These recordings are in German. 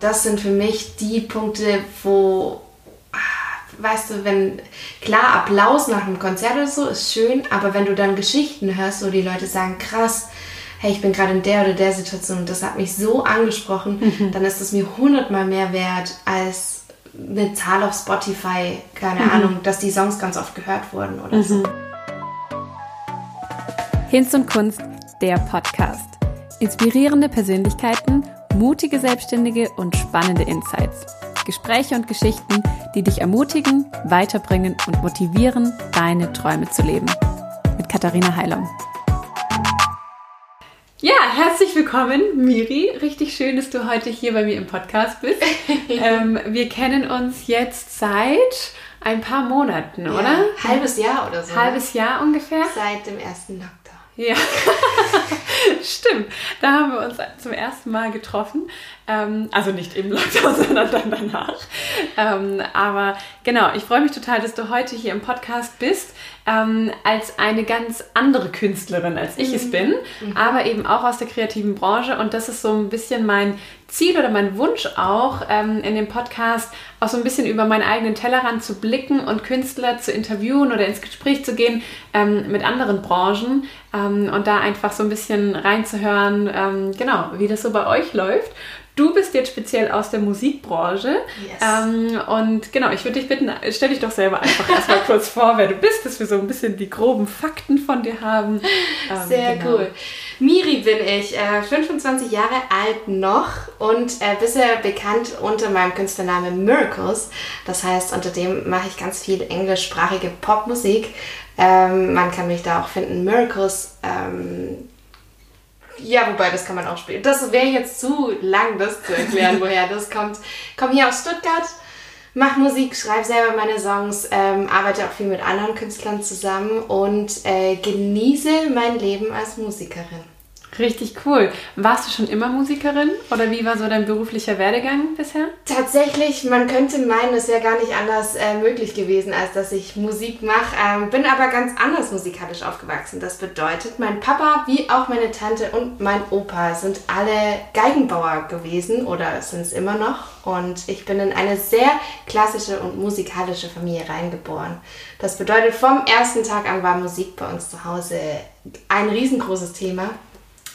Das sind für mich die Punkte, wo, weißt du, wenn, klar, Applaus nach einem Konzert oder so ist schön, aber wenn du dann Geschichten hörst, wo die Leute sagen, krass, hey, ich bin gerade in der oder der Situation und das hat mich so angesprochen, mhm. dann ist es mir hundertmal mehr wert als eine Zahl auf Spotify, keine mhm. Ahnung, dass die Songs ganz oft gehört wurden oder mhm. so. Hinz und Kunst, der Podcast. Inspirierende Persönlichkeiten, mutige Selbstständige und spannende Insights. Gespräche und Geschichten, die dich ermutigen, weiterbringen und motivieren, deine Träume zu leben. Mit Katharina Heilung. Ja, herzlich willkommen, Miri. Richtig schön, dass du heute hier bei mir im Podcast bist. ähm, wir kennen uns jetzt seit ein paar Monaten, ja, oder? Halbes Jahr oder so. Halbes Jahr ungefähr. Seit dem ersten Lockdown. Ja, stimmt. Da haben wir uns zum ersten Mal getroffen. Ähm, also nicht im Lockdown, sondern dann danach. Ähm, aber genau, ich freue mich total, dass du heute hier im Podcast bist, ähm, als eine ganz andere Künstlerin, als ich mhm. es bin, mhm. aber eben auch aus der kreativen Branche. Und das ist so ein bisschen mein Ziel oder mein Wunsch auch, ähm, in dem Podcast auch so ein bisschen über meinen eigenen Tellerrand zu blicken und Künstler zu interviewen oder ins Gespräch zu gehen ähm, mit anderen Branchen ähm, und da einfach so ein bisschen reinzuhören, ähm, genau, wie das so bei euch läuft. Du bist jetzt speziell aus der Musikbranche. Yes. Ähm, und genau, ich würde dich bitten, stell dich doch selber einfach erstmal kurz vor, wer du bist, dass wir so ein bisschen die groben Fakten von dir haben. Ähm, Sehr genau. cool. Miri bin ich, äh, 25 Jahre alt noch und äh, bisher bekannt unter meinem Künstlernamen Miracles. Das heißt, unter dem mache ich ganz viel englischsprachige Popmusik. Ähm, man kann mich da auch finden. Miracles ähm, ja, wobei, das kann man auch spielen. Das wäre jetzt zu lang, das zu erklären, woher das kommt. Komme hier aus Stuttgart, mache Musik, schreibe selber meine Songs, ähm, arbeite auch viel mit anderen Künstlern zusammen und äh, genieße mein Leben als Musikerin. Richtig cool. Warst du schon immer Musikerin oder wie war so dein beruflicher Werdegang bisher? Tatsächlich, man könnte meinen, es wäre gar nicht anders äh, möglich gewesen, als dass ich Musik mache. Ähm, bin aber ganz anders musikalisch aufgewachsen. Das bedeutet, mein Papa wie auch meine Tante und mein Opa sind alle Geigenbauer gewesen oder sind es immer noch. Und ich bin in eine sehr klassische und musikalische Familie reingeboren. Das bedeutet, vom ersten Tag an war Musik bei uns zu Hause ein riesengroßes Thema.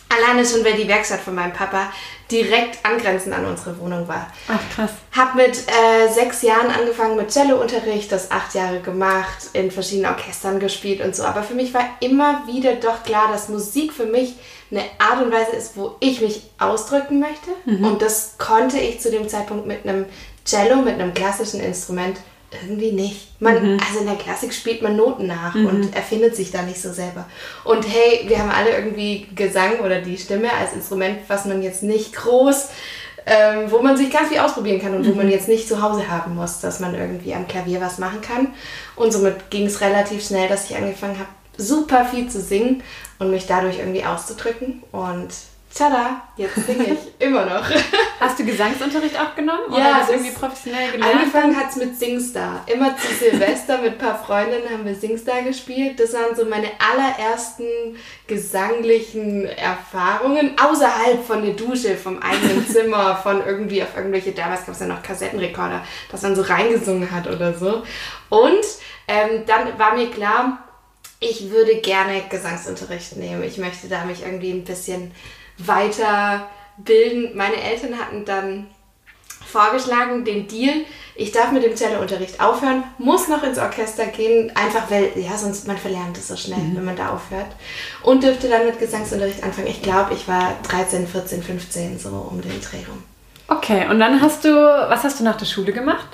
Alleine schon, weil die Werkstatt von meinem Papa direkt angrenzend an unsere Wohnung war. Ach, krass. Hab mit äh, sechs Jahren angefangen mit Cellounterricht, das acht Jahre gemacht, in verschiedenen Orchestern gespielt und so. Aber für mich war immer wieder doch klar, dass Musik für mich eine Art und Weise ist, wo ich mich ausdrücken möchte. Mhm. Und das konnte ich zu dem Zeitpunkt mit einem Cello, mit einem klassischen Instrument irgendwie nicht. Man, mhm. Also in der Klassik spielt man Noten nach mhm. und erfindet sich da nicht so selber. Und hey, wir haben alle irgendwie Gesang oder die Stimme als Instrument, was man jetzt nicht groß, ähm, wo man sich ganz viel ausprobieren kann und mhm. wo man jetzt nicht zu Hause haben muss, dass man irgendwie am Klavier was machen kann. Und somit ging es relativ schnell, dass ich angefangen habe, super viel zu singen und mich dadurch irgendwie auszudrücken. Und tada, jetzt singe ich immer noch. Hast du Gesangsunterricht auch genommen? Oder ja, das irgendwie professionell gelernt? Angefangen hat es mit Singstar. Immer zu Silvester mit ein paar Freundinnen haben wir Singstar gespielt. Das waren so meine allerersten gesanglichen Erfahrungen außerhalb von der Dusche, vom eigenen Zimmer, von irgendwie auf irgendwelche, damals gab es ja noch Kassettenrekorder, dass man so reingesungen hat oder so. Und ähm, dann war mir klar, ich würde gerne Gesangsunterricht nehmen. Ich möchte da mich irgendwie ein bisschen weiterbilden. Meine Eltern hatten dann vorgeschlagen, den Deal, ich darf mit dem Cellounterricht aufhören, muss noch ins Orchester gehen, einfach weil, ja, sonst man verlernt es so schnell, mhm. wenn man da aufhört. Und dürfte dann mit Gesangsunterricht anfangen. Ich glaube, ich war 13, 14, 15, so um den Dreh rum. Okay, und dann hast du, was hast du nach der Schule gemacht?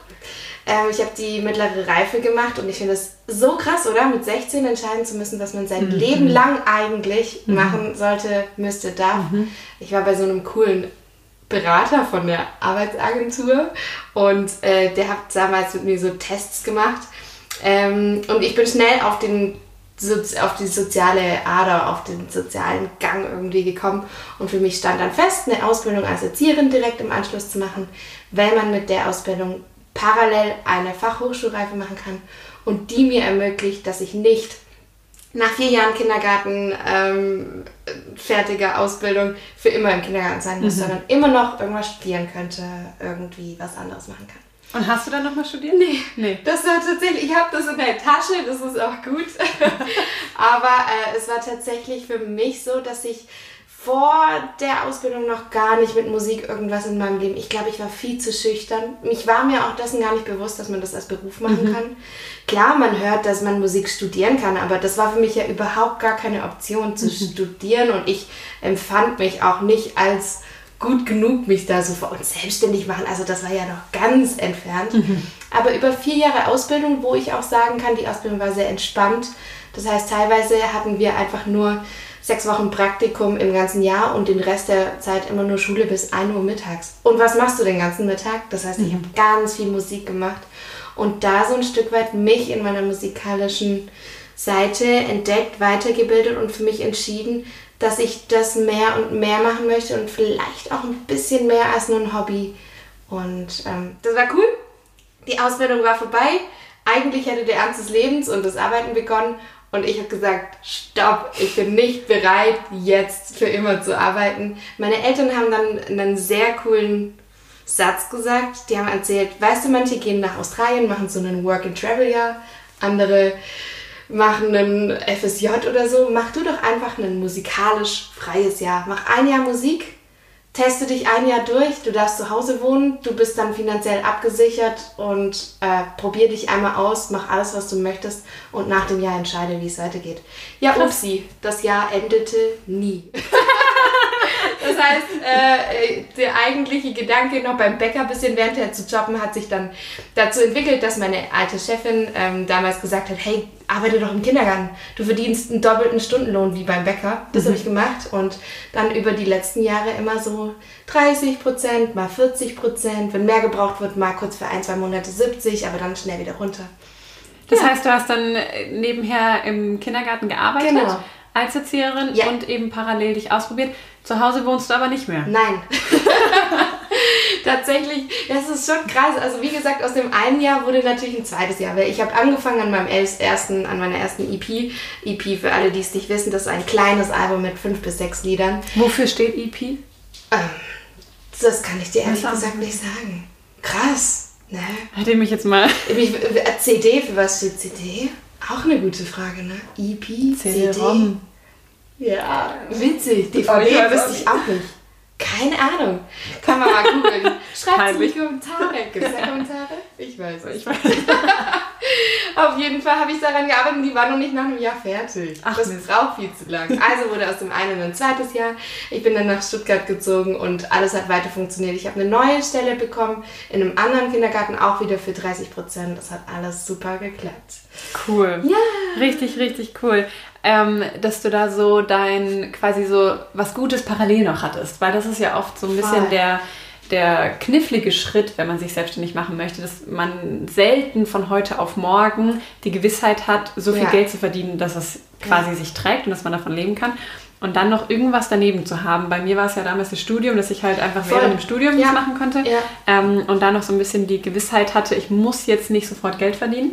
Ähm, ich habe die mittlere Reife gemacht und ich finde es so krass, oder? Mit 16 entscheiden zu müssen, was man sein mhm. Leben lang eigentlich mhm. machen sollte, müsste, darf. Mhm. Ich war bei so einem coolen Berater von der Arbeitsagentur und äh, der hat damals mit mir so Tests gemacht. Ähm, und ich bin schnell auf den auf die soziale Ader, auf den sozialen Gang irgendwie gekommen. Und für mich stand dann fest, eine Ausbildung als Erzieherin direkt im Anschluss zu machen, weil man mit der Ausbildung parallel eine Fachhochschulreife machen kann und die mir ermöglicht, dass ich nicht nach vier Jahren Kindergarten, ähm, fertige Ausbildung für immer im Kindergarten sein muss, mhm. sondern immer noch irgendwas studieren könnte, irgendwie was anderes machen kann. Und hast du dann nochmal studiert? Nee. nee. Das war tatsächlich, ich habe das in der Tasche, das ist auch gut. Aber äh, es war tatsächlich für mich so, dass ich vor der Ausbildung noch gar nicht mit Musik irgendwas in meinem Leben. Ich glaube, ich war viel zu schüchtern. Mich war mir auch dessen gar nicht bewusst, dass man das als Beruf machen mhm. kann. Klar, man hört, dass man Musik studieren kann, aber das war für mich ja überhaupt gar keine Option zu mhm. studieren und ich empfand mich auch nicht als gut genug, mich da so vor uns selbstständig machen. Also das war ja noch ganz entfernt. Mhm. Aber über vier Jahre Ausbildung, wo ich auch sagen kann, die Ausbildung war sehr entspannt. Das heißt, teilweise hatten wir einfach nur sechs Wochen Praktikum im ganzen Jahr und den Rest der Zeit immer nur Schule bis 1 Uhr mittags. Und was machst du den ganzen Mittag? Das heißt, ich mhm. habe ganz viel Musik gemacht und da so ein Stück weit mich in meiner musikalischen Seite entdeckt, weitergebildet und für mich entschieden, dass ich das mehr und mehr machen möchte und vielleicht auch ein bisschen mehr als nur ein Hobby. Und ähm, das war cool. Die Ausbildung war vorbei. Eigentlich hätte der Ernst des Lebens und das Arbeiten begonnen. Und ich habe gesagt, stopp, ich bin nicht bereit, jetzt für immer zu arbeiten. Meine Eltern haben dann einen sehr coolen Satz gesagt. Die haben erzählt, weißt du, manche gehen nach Australien, machen so einen Work-and-Travel-Jahr, andere machen einen FSJ oder so. Mach du doch einfach ein musikalisch freies Jahr. Mach ein Jahr Musik teste dich ein Jahr durch, du darfst zu Hause wohnen, du bist dann finanziell abgesichert und äh, probier dich einmal aus, mach alles, was du möchtest und nach dem Jahr entscheide, wie es weitergeht. Ja, upsi, das Jahr endete nie. Das heißt, äh, der eigentliche Gedanke, noch beim Bäcker ein bisschen währendher zu jobben, hat sich dann dazu entwickelt, dass meine alte Chefin ähm, damals gesagt hat, hey, arbeite doch im Kindergarten. Du verdienst einen doppelten Stundenlohn wie beim Bäcker. Das mhm. habe ich gemacht. Und dann über die letzten Jahre immer so 30 Prozent, mal 40 Prozent. Wenn mehr gebraucht wird, mal kurz für ein, zwei Monate 70, aber dann schnell wieder runter. Das ja. heißt, du hast dann nebenher im Kindergarten gearbeitet? Genau als Erzieherin ja. und eben parallel dich ausprobiert. Zu Hause wohnst du aber nicht mehr. Nein. Tatsächlich, das ist schon krass. Also wie gesagt, aus dem einen Jahr wurde natürlich ein zweites Jahr. Weil ich habe angefangen an meinem ersten, an meiner ersten EP. EP für alle, die es nicht wissen, das ist ein kleines Album mit fünf bis sechs Liedern. Wofür steht EP? Ähm, das kann ich dir ehrlich gesagt nicht sagen. Krass. Ne? Hätte ich mich jetzt mal. CD, für was steht CD? Auch eine gute Frage, ne? EP, CD-ROM. Ja, witzig. DVD wüsste ich auch nicht. Keine Ahnung. Kann man mal googeln. Schreibt es in die Kommentare. Gibt es da Kommentare? Ich weiß nicht. Ich weiß. Auf jeden Fall habe ich daran gearbeitet und die war noch nicht nach einem Jahr fertig. Ach, das ist auch viel zu lang. Also wurde aus dem einen ein zweites Jahr. Ich bin dann nach Stuttgart gezogen und alles hat weiter funktioniert. Ich habe eine neue Stelle bekommen in einem anderen Kindergarten, auch wieder für 30 Prozent. Das hat alles super geklappt. Cool. Ja. Richtig, richtig cool ähm, dass du da so dein quasi so was Gutes parallel noch hattest. Weil das ist ja oft so ein bisschen der, der knifflige Schritt, wenn man sich selbstständig machen möchte, dass man selten von heute auf morgen die Gewissheit hat, so viel ja. Geld zu verdienen, dass es quasi ja. sich trägt und dass man davon leben kann. Und dann noch irgendwas daneben zu haben. Bei mir war es ja damals das Studium, dass ich halt einfach Voll. während dem Studium ja. machen konnte. Ähm, und dann noch so ein bisschen die Gewissheit hatte, ich muss jetzt nicht sofort Geld verdienen.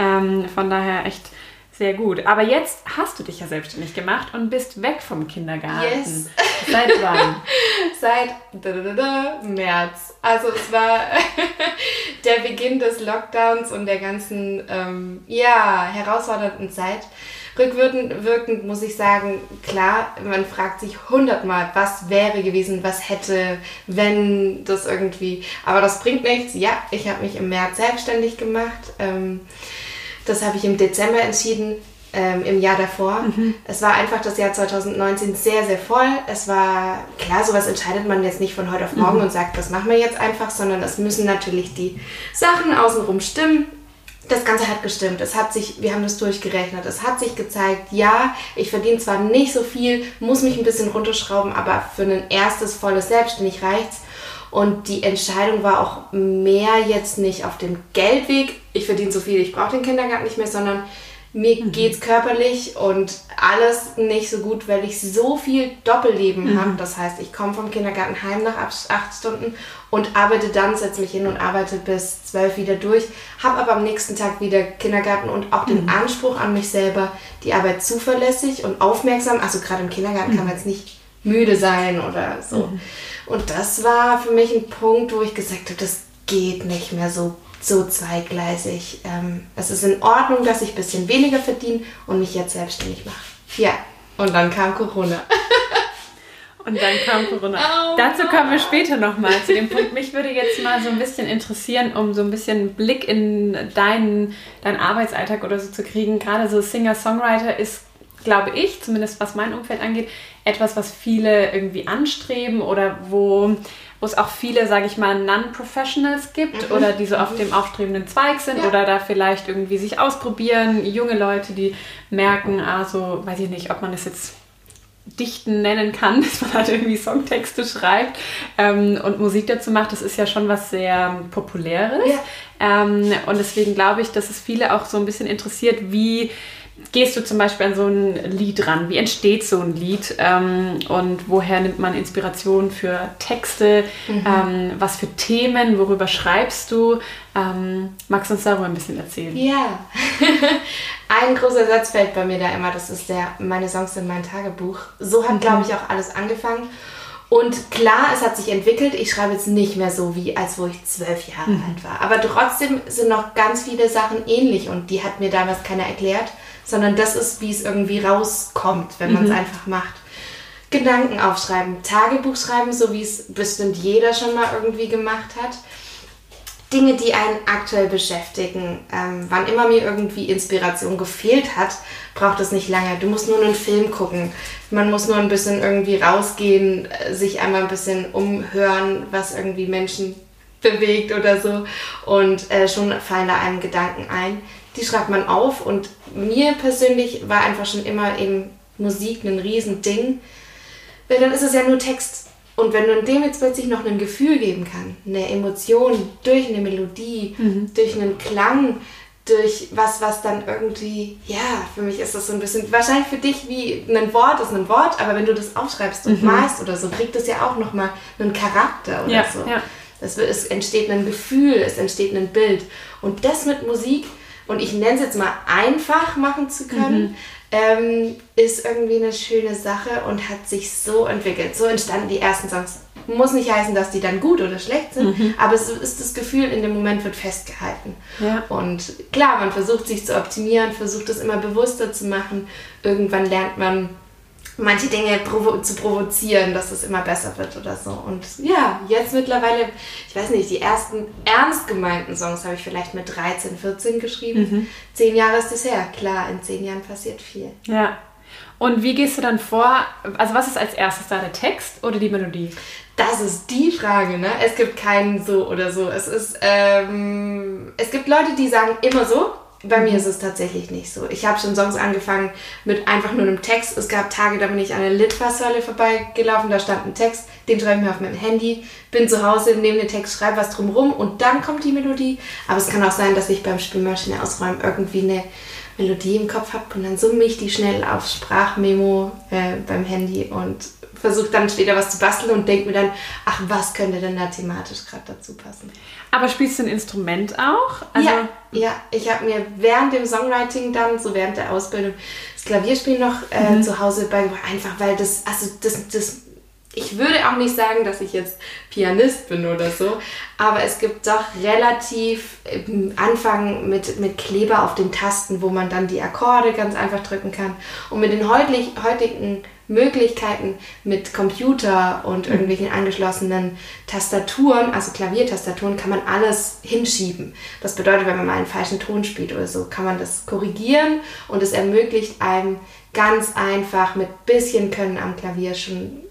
Ähm, von daher echt sehr gut. Aber jetzt hast du dich ja selbstständig gemacht und bist weg vom Kindergarten. Yes. Seit wann? Seit da, da, da, März. Also es war der Beginn des Lockdowns und der ganzen ähm, ja, herausfordernden Zeit. Rückwirkend wirkend muss ich sagen, klar, man fragt sich hundertmal, was wäre gewesen, was hätte, wenn das irgendwie. Aber das bringt nichts. Ja, ich habe mich im März selbstständig gemacht. Ähm, das habe ich im Dezember entschieden, ähm, im Jahr davor. Mhm. Es war einfach das Jahr 2019 sehr, sehr voll. Es war, klar, sowas entscheidet man jetzt nicht von heute auf morgen mhm. und sagt, das machen wir jetzt einfach, sondern es müssen natürlich die Sachen außenrum stimmen. Das Ganze hat gestimmt. Es hat sich, wir haben das durchgerechnet. Es hat sich gezeigt, ja, ich verdiene zwar nicht so viel, muss mich ein bisschen runterschrauben, aber für ein erstes volles Selbstständig reicht's. Und die Entscheidung war auch mehr jetzt nicht auf dem Geldweg, ich verdiene so viel, ich brauche den Kindergarten nicht mehr, sondern mir mhm. geht es körperlich und alles nicht so gut, weil ich so viel Doppelleben mhm. habe. Das heißt, ich komme vom Kindergarten heim nach acht Stunden und arbeite dann, setze mich hin und arbeite bis zwölf wieder durch, habe aber am nächsten Tag wieder Kindergarten und auch den mhm. Anspruch an mich selber, die Arbeit zuverlässig und aufmerksam, also gerade im Kindergarten kann man jetzt nicht müde sein oder so. Mhm. Und das war für mich ein Punkt, wo ich gesagt habe, das geht nicht mehr so so zweigleisig. Ähm, es ist in Ordnung, dass ich ein bisschen weniger verdiene und mich jetzt selbstständig mache. Ja, und dann kam Corona. Und dann kam Corona. Oh, Dazu kommen wir später nochmal zu dem Punkt. Mich würde jetzt mal so ein bisschen interessieren, um so ein bisschen Blick in deinen, deinen Arbeitsalltag oder so zu kriegen. Gerade so Singer-Songwriter ist, glaube ich, zumindest was mein Umfeld angeht, etwas, was viele irgendwie anstreben oder wo wo es auch viele, sage ich mal, Non-Professionals gibt mhm. oder die so auf mhm. dem aufstrebenden Zweig sind ja. oder da vielleicht irgendwie sich ausprobieren. Junge Leute, die merken, also weiß ich nicht, ob man es jetzt Dichten nennen kann, dass man halt irgendwie Songtexte schreibt ähm, und Musik dazu macht, das ist ja schon was sehr Populäres. Ja. Ähm, und deswegen glaube ich, dass es viele auch so ein bisschen interessiert, wie gehst du zum Beispiel an so ein Lied ran? Wie entsteht so ein Lied? Ähm, und woher nimmt man Inspiration für Texte? Mhm. Ähm, was für Themen? Worüber schreibst du? Ähm, magst du uns darüber ein bisschen erzählen? Ja, ein großer Satz fällt bei mir da immer. Das ist der, meine Songs sind mein Tagebuch. So hat, mhm. glaube ich, auch alles angefangen. Und klar, es hat sich entwickelt. Ich schreibe jetzt nicht mehr so wie als wo ich zwölf Jahre mhm. alt war. Aber trotzdem sind noch ganz viele Sachen ähnlich und die hat mir damals keiner erklärt sondern das ist, wie es irgendwie rauskommt, wenn man es mhm. einfach macht. Gedanken aufschreiben, Tagebuch schreiben, so wie es bestimmt jeder schon mal irgendwie gemacht hat. Dinge, die einen aktuell beschäftigen. Ähm, wann immer mir irgendwie Inspiration gefehlt hat, braucht es nicht lange. Du musst nur einen Film gucken. Man muss nur ein bisschen irgendwie rausgehen, äh, sich einmal ein bisschen umhören, was irgendwie Menschen bewegt oder so. Und äh, schon fallen da einem Gedanken ein die schreibt man auf und mir persönlich war einfach schon immer eben Musik ein Riesending, weil dann ist es ja nur Text. Und wenn du dem jetzt plötzlich noch ein Gefühl geben kann, eine Emotion durch eine Melodie, mhm. durch einen Klang, durch was, was dann irgendwie, ja, für mich ist das so ein bisschen, wahrscheinlich für dich wie ein Wort ist ein Wort, aber wenn du das aufschreibst und mhm. malst oder so, kriegt es ja auch nochmal einen Charakter oder ja, so. Ja. Es, es entsteht ein Gefühl, es entsteht ein Bild. Und das mit Musik, und ich nenne es jetzt mal einfach machen zu können, mhm. ähm, ist irgendwie eine schöne Sache und hat sich so entwickelt. So entstanden die ersten Songs. Muss nicht heißen, dass die dann gut oder schlecht sind, mhm. aber es ist das Gefühl, in dem Moment wird festgehalten. Ja. Und klar, man versucht sich zu optimieren, versucht es immer bewusster zu machen. Irgendwann lernt man manche Dinge provo zu provozieren, dass es immer besser wird oder so. Und ja, jetzt mittlerweile, ich weiß nicht, die ersten ernst gemeinten Songs habe ich vielleicht mit 13, 14 geschrieben. Mhm. Zehn Jahre ist es her. Klar, in zehn Jahren passiert viel. Ja. Und wie gehst du dann vor? Also was ist als erstes da, der Text oder die Melodie? Das ist die Frage, ne? Es gibt keinen so oder so. Es ist, ähm, es gibt Leute, die sagen immer so bei mir ist es tatsächlich nicht so. Ich habe schon Songs angefangen mit einfach nur einem Text. Es gab Tage, da bin ich an der Litfaßsäule vorbeigelaufen, da stand ein Text, den schreibe ich mir auf meinem Handy, bin zu Hause, nehme den Text, schreibe was drumrum und dann kommt die Melodie. Aber es kann auch sein, dass ich beim Spülmaschine ausräumen irgendwie eine Melodie im Kopf habe und dann summe ich die schnell auf Sprachmemo äh, beim Handy und versuche dann später was zu basteln und denke mir dann, ach, was könnte denn da thematisch gerade dazu passen. Aber spielst du ein Instrument auch? Also ja, ja, ich habe mir während dem Songwriting dann, so während der Ausbildung, das Klavierspiel noch äh, mhm. zu Hause beigebracht, einfach weil das, also das, das, ich würde auch nicht sagen, dass ich jetzt Pianist bin oder so, aber es gibt doch relativ Anfang mit, mit Kleber auf den Tasten, wo man dann die Akkorde ganz einfach drücken kann. Und mit den heutigen Möglichkeiten mit Computer und mhm. irgendwelchen angeschlossenen Tastaturen, also Klaviertastaturen, kann man alles hinschieben. Das bedeutet, wenn man mal einen falschen Ton spielt oder so, kann man das korrigieren und es ermöglicht einem ganz einfach mit bisschen Können am Klavier schon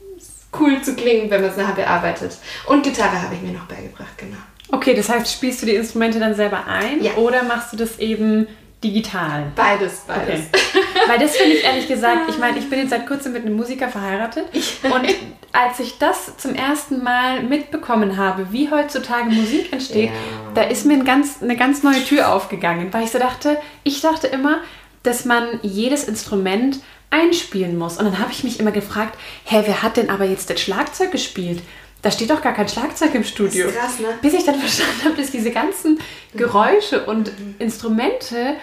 cool zu klingen, wenn man es nachher bearbeitet. Und Gitarre habe ich mir noch beigebracht, genau. Okay, das heißt, spielst du die Instrumente dann selber ein ja. oder machst du das eben digital? Beides, beides. Okay. Weil das finde ich ehrlich gesagt, ich meine, ich bin jetzt seit kurzem mit einem Musiker verheiratet und als ich das zum ersten Mal mitbekommen habe, wie heutzutage Musik entsteht, ja. da ist mir ein ganz, eine ganz neue Tür aufgegangen, weil ich so dachte, ich dachte immer, dass man jedes Instrument einspielen muss. Und dann habe ich mich immer gefragt, hä, wer hat denn aber jetzt das Schlagzeug gespielt? Da steht doch gar kein Schlagzeug im Studio. Das ist krass, ne? Bis ich dann verstanden habe, dass diese ganzen Geräusche und Mhm. Instrumente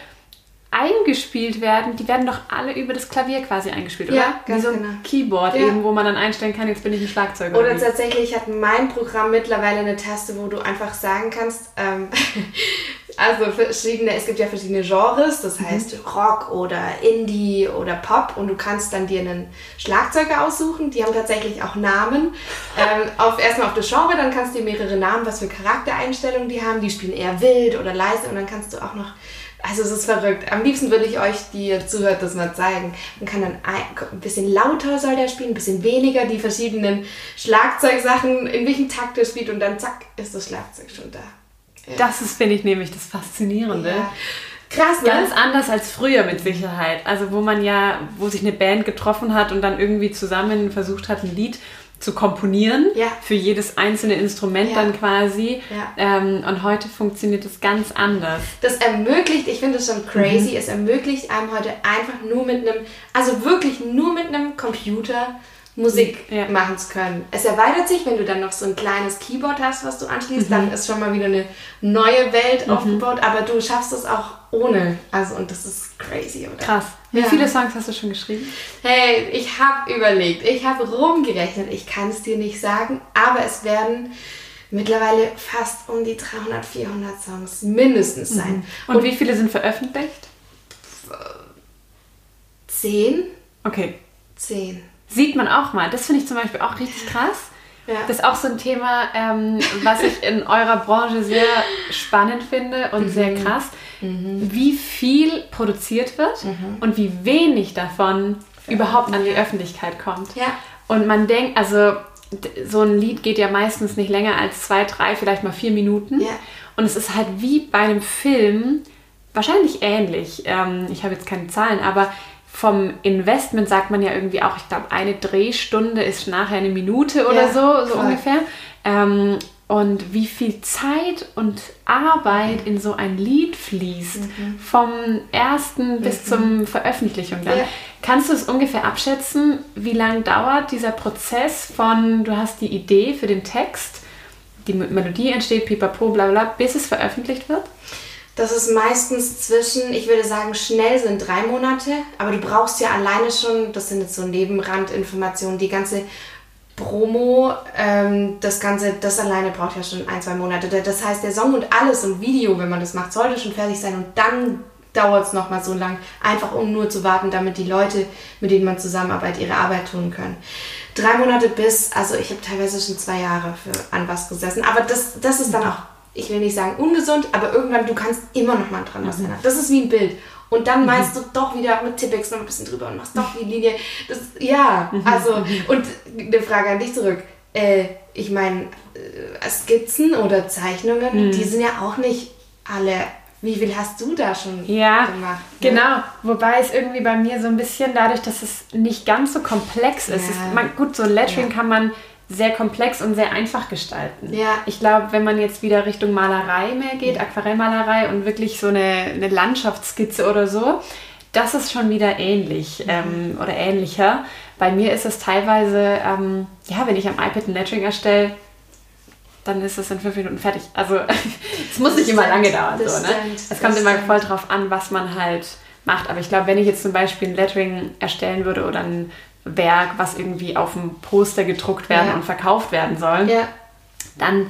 eingespielt werden, die werden doch alle über das Klavier quasi eingespielt, Ja, oder? ganz Wie so ein genau. Keyboard Ja. eben, wo man dann einstellen kann, jetzt bin ich ein Schlagzeuger. Oder tatsächlich hat mein Programm mittlerweile eine Taste, wo du einfach sagen kannst, ähm, also verschiedene, es gibt ja verschiedene Genres, das Mhm. heißt Rock oder Indie oder Pop und du kannst dann dir einen Schlagzeuger aussuchen, die haben tatsächlich auch Namen. ähm, auf, erstmal auf das Genre, dann kannst du dir mehrere Namen, was für Charaktereinstellungen die haben, die spielen eher wild oder leise und dann kannst du auch noch also es ist verrückt. Am liebsten würde ich euch, die ihr zuhört, das mal zeigen. Man kann dann ein, ein bisschen lauter soll der spielen, ein bisschen weniger, die verschiedenen Schlagzeugsachen, in welchem Takt er spielt und dann zack, ist das Schlagzeug schon da. Das ist, finde ich, nämlich das Faszinierende. Krass, ne? Ganz anders als früher mit Sicherheit. Also wo man ja, wo sich eine Band getroffen hat und dann irgendwie zusammen versucht hat, ein Lied zu komponieren Ja. für jedes einzelne Instrument Ja. dann quasi. Ja. Ähm, und heute funktioniert das ganz anders. Das ermöglicht, ich finde es schon crazy, Mhm. es ermöglicht einem heute einfach nur mit einem, also wirklich nur mit einem Computer Musik Ja. machen zu können. Es erweitert sich, wenn du dann noch so ein kleines Keyboard hast, was du anschließt, Mhm. dann ist schon mal wieder eine neue Welt aufgebaut, aber du schaffst es auch ohne. Also und das ist crazy, oder? Krass. Wie Ja. viele Songs hast du schon geschrieben? Hey, ich habe überlegt, ich habe rumgerechnet, ich kann es dir nicht sagen, aber es werden mittlerweile fast um die 300, 400 Songs mindestens sein. Und, wie viele sind veröffentlicht? Zehn? Okay. Zehn. Sieht man auch mal. Das finde ich zum Beispiel auch richtig krass. Ja. Das ist auch so ein Thema, ähm, was ich in eurer Branche sehr spannend finde und sehr Mhm. krass, wie viel produziert wird Mhm. und wie wenig davon überhaupt an die Öffentlichkeit kommt. Ja. Und man denkt, also so ein Lied geht ja meistens nicht länger als zwei, drei, vielleicht mal vier Minuten. Ja. Und es ist halt wie bei einem Film, wahrscheinlich ähnlich. Ähm, ich habe jetzt keine Zahlen, aber vom Investment sagt man ja irgendwie auch, ich glaube, eine Drehstunde ist nachher eine Minute oder Ja, so, so voll. ungefähr. Ähm, und wie viel Zeit und Arbeit in so ein Lied fließt, Mhm. vom ersten bis zum Veröffentlichung dann. Ja. Kannst du es ungefähr abschätzen, wie lange dauert dieser Prozess von, du hast die Idee für den Text, die Melodie entsteht, pipapo, bla bla, bis es veröffentlicht wird? Das ist meistens zwischen, ich würde sagen, schnell sind drei Monate, aber du brauchst ja alleine schon, das sind jetzt so Nebenrandinformationen, die ganze Promo, ähm, das Ganze, das alleine braucht ja schon ein, zwei Monate. Das heißt, der Song und alles und Video, wenn man das macht, sollte schon fertig sein und dann dauert es nochmal so lang, einfach um nur zu warten, damit die Leute, mit denen man zusammenarbeitet, ihre Arbeit tun können. Drei Monate bis, also ich habe teilweise schon zwei Jahre für an was gesessen, aber das, das ist dann auch, ich will nicht sagen ungesund, aber irgendwann, du kannst immer noch mal dran was ändern. Das ist wie ein Bild. Und dann malst du doch wieder mit Tippex noch ein bisschen drüber und machst doch die Linie. Das, ja, also, und eine Frage an dich zurück. Äh, ich meine, äh, Skizzen oder Zeichnungen, die sind ja auch nicht alle. Wie viel hast du da schon Ja, gemacht? ne? genau. Wobei es irgendwie bei mir so ein bisschen dadurch, dass es nicht ganz so komplex ist. Ja. Es, man, gut, so Lettering Ja. kann man sehr komplex und sehr einfach gestalten. Ja. Ich glaube, wenn man jetzt wieder Richtung Malerei mehr geht, Aquarellmalerei und wirklich so eine, eine Landschaftsskizze oder so, das ist schon wieder ähnlich ähm, oder ähnlicher. Bei mir ist es teilweise, ähm, ja, wenn ich am iPad ein Lettering erstelle, dann ist es in fünf Minuten fertig. Also es muss Das nicht immer stimmt, lange dauern. das So, ne? stimmt, Es kommt das immer stimmt. voll drauf an, was man halt macht. Aber ich glaube, wenn ich jetzt zum Beispiel ein Lettering erstellen würde oder ein Werk, was irgendwie auf dem Poster gedruckt werden Ja. und verkauft werden soll, Ja, dann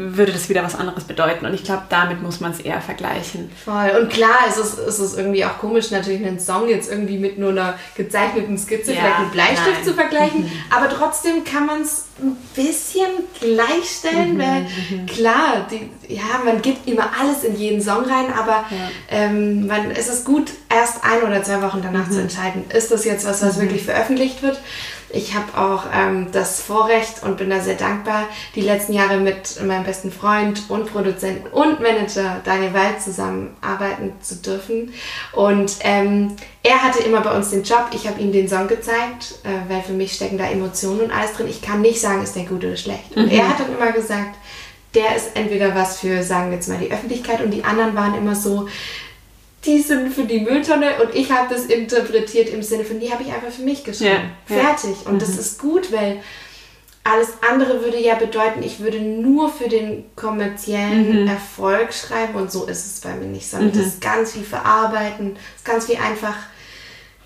würde das wieder was anderes bedeuten. Und ich glaube, damit muss man es eher vergleichen. voll. Und klar, es ist, es ist irgendwie auch komisch, natürlich einen Song jetzt irgendwie mit nur einer gezeichneten Skizze, Ja, vielleicht mit Bleistift nein. zu vergleichen. Aber trotzdem kann man es ein bisschen gleichstellen, weil klar, die, ja, man gibt immer alles in jeden Song rein, aber ähm, man, es ist gut, erst ein oder zwei Wochen danach zu entscheiden, ist das jetzt was, was wirklich veröffentlicht wird. Ich habe auch ähm, das Vorrecht und bin da sehr dankbar, die letzten Jahre mit meinem besten Freund und Produzenten und Manager Daniel Wald zusammenarbeiten zu dürfen. Und ähm, er hatte immer bei uns den Job, ich habe ihm den Song gezeigt, äh, weil für mich stecken da Emotionen und alles drin. Ich kann nicht sagen, ist der gut oder schlecht. Und er hat dann immer gesagt, der ist entweder was für, sagen wir jetzt mal, die Öffentlichkeit und die anderen waren immer so, die sind für die Mülltonne und ich habe das interpretiert im Sinne von, die habe ich einfach für mich geschrieben. Ja, Fertig. Ja. Und mhm. das ist gut, weil alles andere würde ja bedeuten, ich würde nur für den kommerziellen mhm. Erfolg schreiben und so ist es bei mir nicht, sondern mhm. das ist ganz viel verarbeiten, das ist ganz viel einfach,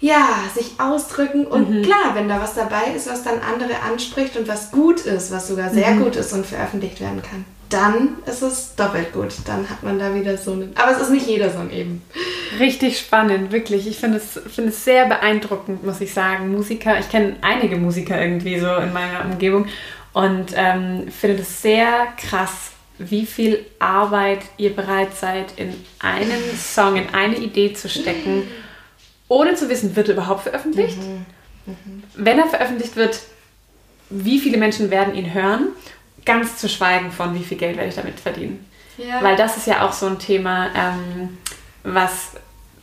ja, sich ausdrücken und mhm. klar, wenn da was dabei ist, was dann andere anspricht und was gut ist, was sogar sehr mhm. gut ist und veröffentlicht werden kann, dann ist es doppelt gut. Dann hat man da wieder so eine. Aber es ist nicht jeder Song eben. Richtig spannend, wirklich. Ich finde es, find es sehr beeindruckend, muss ich sagen. Musiker, ich kenne einige Musiker irgendwie so in meiner Umgebung und ähm, finde es sehr krass, wie viel Arbeit ihr bereit seid, in einen Song, in eine Idee zu stecken, ohne zu wissen, wird er überhaupt veröffentlicht? Mhm. Mhm. Wenn er veröffentlicht wird, wie viele Menschen werden ihn hören? Ganz zu schweigen von, wie viel Geld werde ich damit verdienen. Ja. Weil das ist ja auch so ein Thema, ähm, was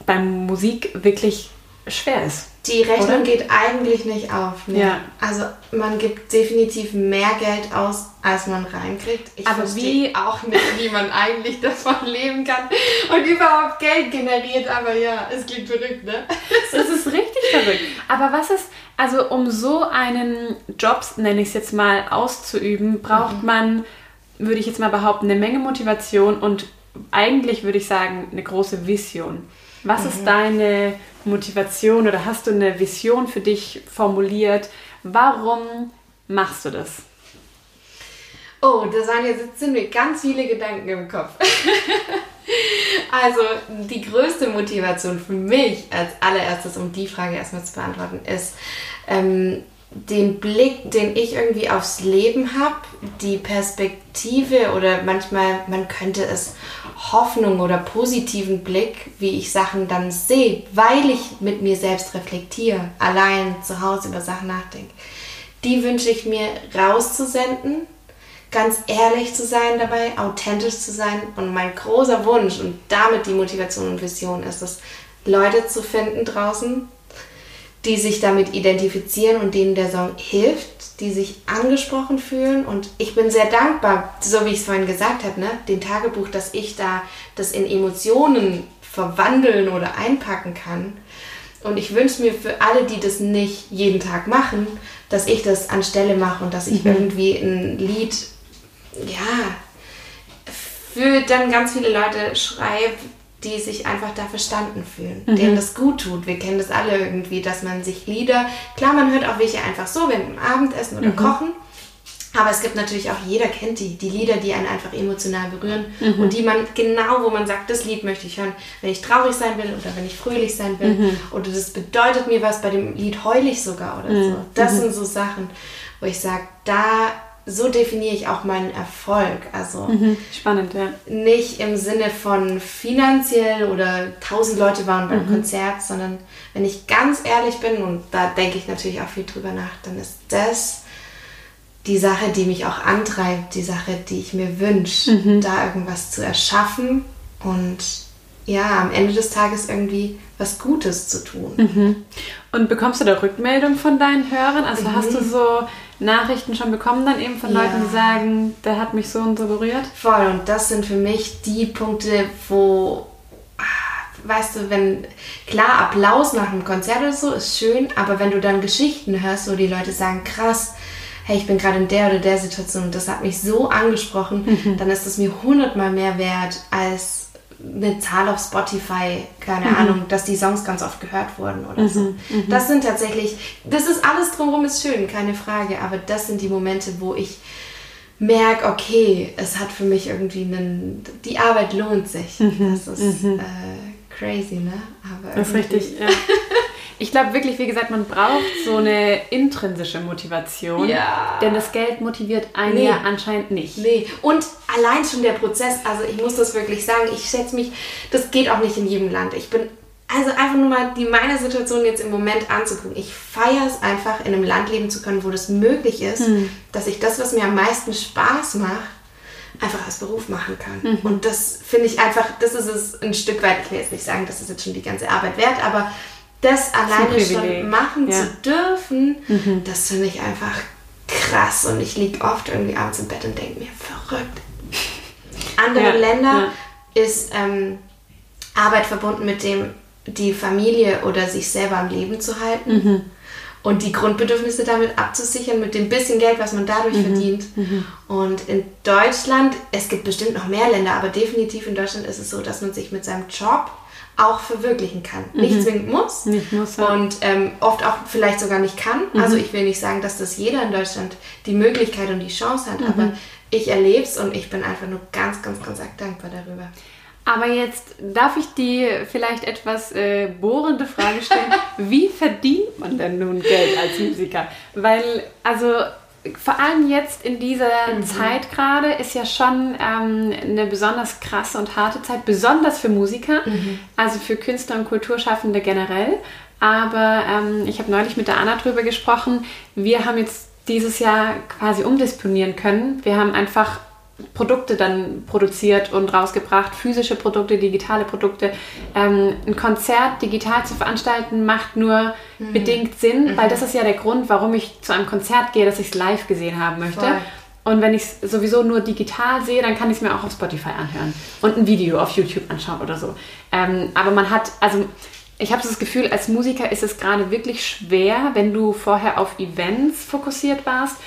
beim Musik wirklich schwer ist. Die Rechnung oder? geht eigentlich nicht auf. Ne? Ja. Also man gibt definitiv mehr Geld aus, als man reinkriegt. Ich aber wie auch nicht, wie man eigentlich davon leben kann und überhaupt Geld generiert. Aber ja, es klingt verrückt, ne? Das ist richtig verrückt. Aber was ist, also um so einen Job, nenne ich es jetzt mal, auszuüben, braucht mhm. man, würde ich jetzt mal behaupten, eine Menge Motivation und eigentlich würde ich sagen, eine große Vision. Was mhm. ist deine Motivation oder hast du eine Vision für dich formuliert? Warum machst du das? Oh, da sind jetzt sind mir ganz viele Gedanken im Kopf. also die größte Motivation für mich als allererstes, um die Frage erstmal zu beantworten, ist ähm, den Blick, den ich irgendwie aufs Leben habe, die Perspektive oder manchmal, man könnte es Hoffnung oder positiven Blick, wie ich Sachen dann sehe, weil ich mit mir selbst reflektiere, allein zu Hause über Sachen nachdenke. Die wünsche ich mir rauszusenden, ganz ehrlich zu sein dabei, authentisch zu sein. Und mein großer Wunsch und damit die Motivation und Vision ist es, Leute zu finden draußen, die sich damit identifizieren und denen der Song hilft, die sich angesprochen fühlen. Und ich bin sehr dankbar, so wie ich es vorhin gesagt habe, ne, den Tagebuch, dass ich da das in Emotionen verwandeln oder einpacken kann. Und ich wünsche mir für alle, die das nicht jeden Tag machen, dass ich das anstelle mache und dass ich mhm. irgendwie ein Lied, ja, für dann ganz viele Leute schreibe, die sich einfach da verstanden fühlen, mhm. denen das gut tut. Wir kennen das alle irgendwie, dass man sich Lieder, klar, man hört auch welche einfach so, wenn wir Abendessen oder mhm. kochen, aber es gibt natürlich auch, jeder kennt die, die Lieder, die einen einfach emotional berühren mhm. und die man genau, wo man sagt, das Lied möchte ich hören, wenn ich traurig sein will oder wenn ich fröhlich sein will mhm. oder das bedeutet mir was, bei dem Lied heul ich sogar oder mhm. so. Das mhm. sind so Sachen, wo ich sage, da so definiere ich auch meinen Erfolg. Also mhm, spannend, ja. Nicht im Sinne von finanziell oder tausend Leute waren beim mhm. Konzert, sondern wenn ich ganz ehrlich bin, und da denke ich natürlich auch viel drüber nach, dann ist das die Sache, die mich auch antreibt, die Sache, die ich mir wünsche, mhm. da irgendwas zu erschaffen und ja, am Ende des Tages irgendwie was Gutes zu tun. Mhm. Und bekommst du da Rückmeldung von deinen Hörern? Also mhm. hast du so Nachrichten schon bekommen dann eben von ja. Leuten, die sagen, der hat mich so und so berührt? Voll, und das sind für mich die Punkte, wo, ah, weißt du, wenn, klar, Applaus nach einem Konzert oder so ist schön, aber wenn du dann Geschichten hörst, wo die Leute sagen, krass, hey, ich bin gerade in der oder der Situation und das hat mich so angesprochen, mhm. dann ist es mir hundertmal mehr wert als eine Zahl auf Spotify, keine mhm. Ahnung, dass die Songs ganz oft gehört wurden oder mhm. so. Mhm. Das sind tatsächlich, das ist alles drumherum ist schön, keine Frage, aber das sind die Momente, wo ich merke, okay, es hat für mich irgendwie einen, die Arbeit lohnt sich. Mhm. Das ist mhm. äh, crazy, ne? Aber das ist richtig, ja. Ich glaube wirklich, wie gesagt, man braucht so eine intrinsische Motivation. Ja. Denn das Geld motiviert einen nee. ja anscheinend nicht. Nee. Und allein schon der Prozess, also ich muss das wirklich sagen, ich schätze mich, das geht auch nicht in jedem Land. Ich bin also einfach nur mal die meine Situation jetzt im Moment anzugucken. Ich feiere es einfach, in einem Land leben zu können, wo das möglich ist, hm. dass ich das, was mir am meisten Spaß macht, einfach als Beruf machen kann. Mhm. Und das finde ich einfach, das ist es ein Stück weit, ich will jetzt nicht sagen, das ist jetzt schon die ganze Arbeit wert, aber das alleine schon machen ja. zu dürfen, mhm. das finde ich einfach krass. Und ich liege oft irgendwie abends im Bett und denke mir, verrückt. Andere ja, Länder ja. ist, ähm, Arbeit verbunden mit dem, die Familie oder sich selber am Leben zu halten. Mhm. Und die Grundbedürfnisse damit abzusichern mit dem bisschen Geld, was man dadurch mhm. verdient. Mhm. Und in Deutschland, es gibt bestimmt noch mehr Länder, aber definitiv in Deutschland ist es so, dass man sich mit seinem Job auch verwirklichen kann. Mhm. Nicht zwingend muss. Nicht muss ja. Und ähm, oft auch vielleicht sogar nicht kann. Mhm. Also ich will nicht sagen, dass das jeder in Deutschland die Möglichkeit und die Chance hat, mhm. aber ich erlebe es und ich bin einfach nur ganz, ganz, ganz dankbar darüber. Aber jetzt darf ich die vielleicht etwas äh, bohrende Frage stellen. Wie verdient man denn nun Geld als Musiker? Weil, also vor allem jetzt in dieser mhm. Zeit gerade ist ja schon ähm, eine besonders krasse und harte Zeit, besonders für Musiker, mhm. also für Künstler und Kulturschaffende generell. Aber ähm, ich habe neulich mit der Anna drüber gesprochen. Wir haben jetzt dieses Jahr quasi umdisponieren können. Wir haben einfach Produkte dann produziert und rausgebracht, physische Produkte, digitale Produkte. Ähm, ein Konzert digital zu veranstalten macht nur mhm. bedingt Sinn, mhm. weil das ist ja der Grund, warum ich zu einem Konzert gehe, dass ich es live gesehen haben möchte. Voll. Und wenn ich es sowieso nur digital sehe, dann kann ich es mir auch auf Spotify anhören und ein Video auf YouTube anschauen oder so. Ähm, aber man hat, also ich habe das Gefühl, als Musiker ist es gerade wirklich schwer, wenn du vorher auf Events fokussiert warst,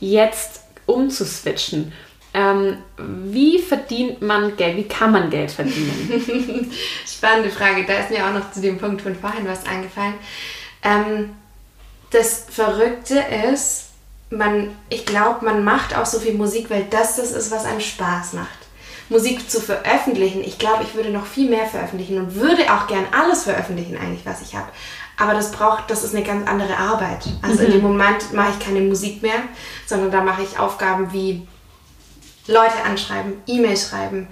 jetzt umzuswitchen. Ähm, wie verdient man Geld? Wie kann man Geld verdienen? Spannende Frage. Da ist mir auch noch zu dem Punkt von vorhin was eingefallen. Ähm, das Verrückte ist, man, ich glaube, man macht auch so viel Musik, weil das das ist, was einem Spaß macht. Musik zu veröffentlichen, ich glaube, ich würde noch viel mehr veröffentlichen und würde auch gern alles veröffentlichen, eigentlich, was ich habe. Aber das braucht, das ist eine ganz andere Arbeit. Also mhm. in dem Moment mache ich keine Musik mehr, sondern da mache ich Aufgaben wie Leute anschreiben, E-Mail schreiben,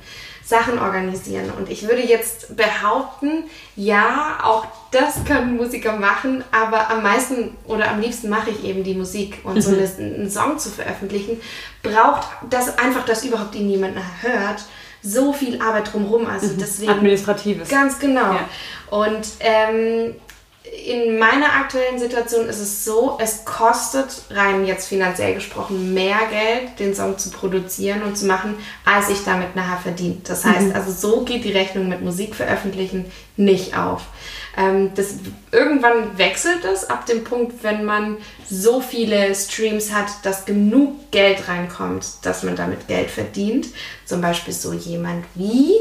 Sachen organisieren. Und ich würde jetzt behaupten, ja, auch das können Musiker machen, aber am meisten oder am liebsten mache ich eben die Musik. Und so mhm. einen Song zu veröffentlichen, braucht das einfach, dass überhaupt ihn niemand hört, so viel Arbeit drumherum. Also mhm. deswegen. Administratives. Ganz genau. Ja. Und ähm, in meiner aktuellen Situation ist es so, es kostet rein jetzt finanziell gesprochen mehr Geld, den Song zu produzieren und zu machen, als ich damit nachher verdiene. Das heißt, mhm. also so geht die Rechnung mit Musik veröffentlichen nicht auf. Ähm, das, irgendwann wechselt es ab dem Punkt, wenn man so viele Streams hat, dass genug Geld reinkommt, dass man damit Geld verdient. Zum Beispiel so jemand wie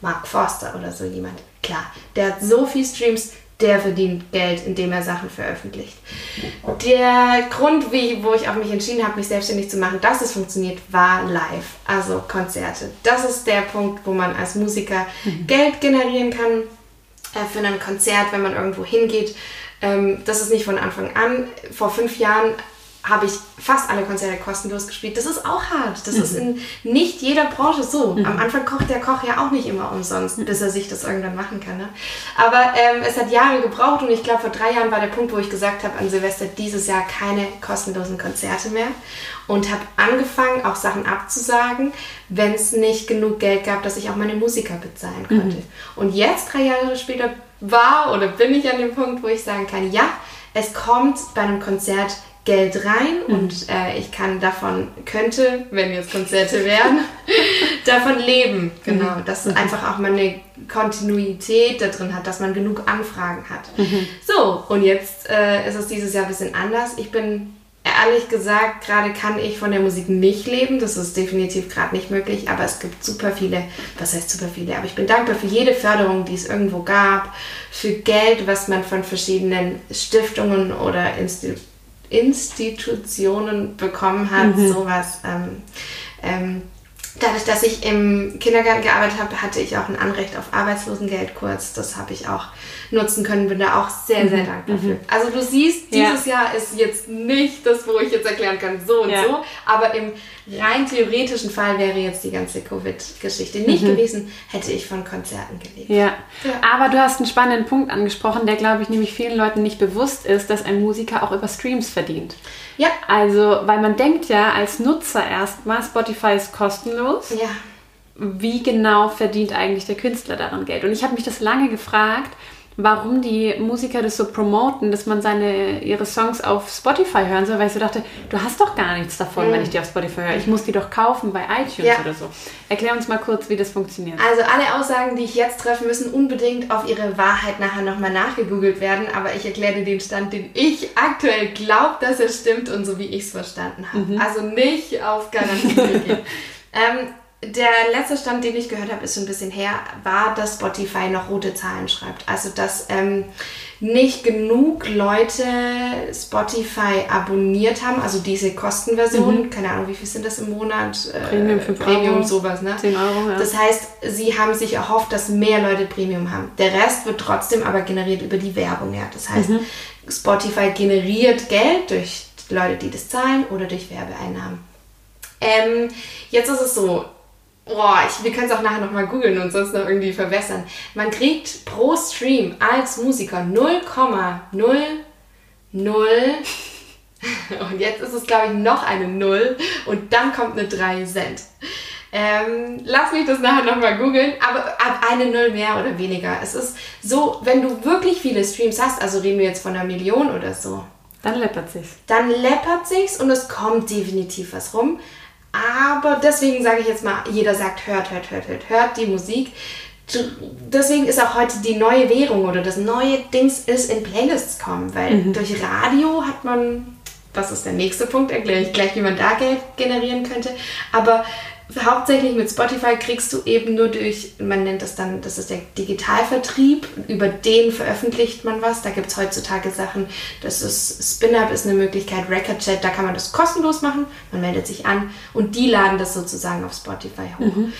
Mark Forster oder so jemand. Klar, der hat so viele Streams, der verdient Geld, indem er Sachen veröffentlicht. Der Grund, wie, wo ich auch mich entschieden habe, mich selbstständig zu machen, dass es funktioniert, war live, also Konzerte. Das ist der Punkt, wo man als Musiker mhm. Geld generieren kann äh, für ein Konzert, wenn man irgendwo hingeht. Ähm, das ist nicht von Anfang an. Vor fünf Jahren habe ich fast alle Konzerte kostenlos gespielt. Das ist auch hart. Das mhm. ist in nicht jeder Branche so. Mhm. Am Anfang kocht der Koch ja auch nicht immer umsonst, mhm. bis er sich das irgendwann machen kann. Ne? Aber ähm, es hat Jahre gebraucht und ich glaube, vor drei Jahren war der Punkt, wo ich gesagt habe, an Silvester dieses Jahr keine kostenlosen Konzerte mehr und habe angefangen, auch Sachen abzusagen, wenn es nicht genug Geld gab, dass ich auch meine Musiker bezahlen konnte. Mhm. Und jetzt, drei Jahre später, war oder bin ich an dem Punkt, wo ich sagen kann, ja, es kommt bei einem Konzert Geld rein mhm. und äh, ich kann davon, könnte, wenn jetzt Konzerte wären, davon leben. Genau, mhm. dass mhm. einfach auch mal eine Kontinuität da drin hat, dass man genug Anfragen hat. Mhm. So, und jetzt äh, ist es dieses Jahr ein bisschen anders. Ich bin ehrlich gesagt, gerade kann ich von der Musik nicht leben. Das ist definitiv gerade nicht möglich, aber es gibt super viele, was heißt super viele, aber ich bin dankbar für jede Förderung, die es irgendwo gab, für Geld, was man von verschiedenen Stiftungen oder Institutionen Institutionen bekommen hat, mhm. sowas. Ähm, ähm, dadurch, dass ich im Kindergarten gearbeitet habe, hatte ich auch ein Anrecht auf Arbeitslosengeld kurz. Das habe ich auch nutzen können, bin da auch sehr, sehr mhm. dankbar für. Mhm. Also du siehst, dieses ja. Jahr ist jetzt nicht das, wo ich jetzt erklären kann, so und ja. so, aber im rein theoretischen Fall wäre jetzt die ganze Covid-Geschichte nicht mhm. gewesen, hätte ich von Konzerten gelebt. Ja. ja. aber du hast einen spannenden Punkt angesprochen, der, glaube ich, nämlich vielen Leuten nicht bewusst ist, dass ein Musiker auch über Streams verdient. Ja. Also, weil man denkt ja als Nutzer erstmal, Spotify ist kostenlos. Ja. Wie genau verdient eigentlich der Künstler daran Geld? Und ich habe mich das lange gefragt, warum die Musiker das so promoten, dass man seine, ihre Songs auf Spotify hören soll, weil ich so dachte, du hast doch gar nichts davon, mhm. wenn ich die auf Spotify höre. Ich muss die doch kaufen bei iTunes ja. oder so. Erklär uns mal kurz, wie das funktioniert. Also alle Aussagen, die ich jetzt treffe, müssen unbedingt auf ihre Wahrheit nachher nochmal nachgegoogelt werden, aber ich erkläre dir den Stand, den ich aktuell glaube, dass er stimmt und so wie ich es verstanden habe. Mhm. Also nicht auf Garantie gehen. ähm, der letzte Stand, den ich gehört habe, ist schon ein bisschen her, war, dass Spotify noch rote Zahlen schreibt. Also, dass ähm, nicht genug Leute Spotify abonniert haben, also diese Kostenversion, mhm. keine Ahnung, wie viel sind das im Monat? Äh, Premium, 5 Premium, Euro, sowas, ne? 10 Euro, ja. Das heißt, sie haben sich erhofft, dass mehr Leute Premium haben. Der Rest wird trotzdem aber generiert über die Werbung, ja. Das heißt, mhm. Spotify generiert Geld durch Leute, die das zahlen oder durch Werbeeinnahmen. Ähm, jetzt ist es so, Boah, ich, wir können es auch nachher nochmal googeln und sonst noch irgendwie verwässern. Man kriegt pro Stream als Musiker 0,00 und jetzt ist es, glaube ich, noch eine 0 und dann kommt eine 3 Cent. Ähm, lass mich das nachher nochmal googeln, aber ab eine Null mehr oder weniger. Es ist so, wenn du wirklich viele Streams hast, also reden wir jetzt von einer Million oder so. Dann läppert sich's. Dann läppert sich's und es kommt definitiv was rum. Aber deswegen sage ich jetzt mal, jeder sagt, hört, hört, hört, hört, hört die Musik. Deswegen ist auch heute die neue Währung oder das neue Dings ist in Playlists kommen, weil mhm. durch Radio hat man, das ist der nächste Punkt, erkläre ich gleich, wie man da Geld generieren könnte. Aber hauptsächlich mit Spotify kriegst du eben nur durch, man nennt das dann, das ist der Digitalvertrieb, über den veröffentlicht man was. Da gibt es heutzutage Sachen, das ist SpinUp ist eine Möglichkeit, Recordchat, da kann man das kostenlos machen, man meldet sich an und die laden das sozusagen auf Spotify hoch. Mhm.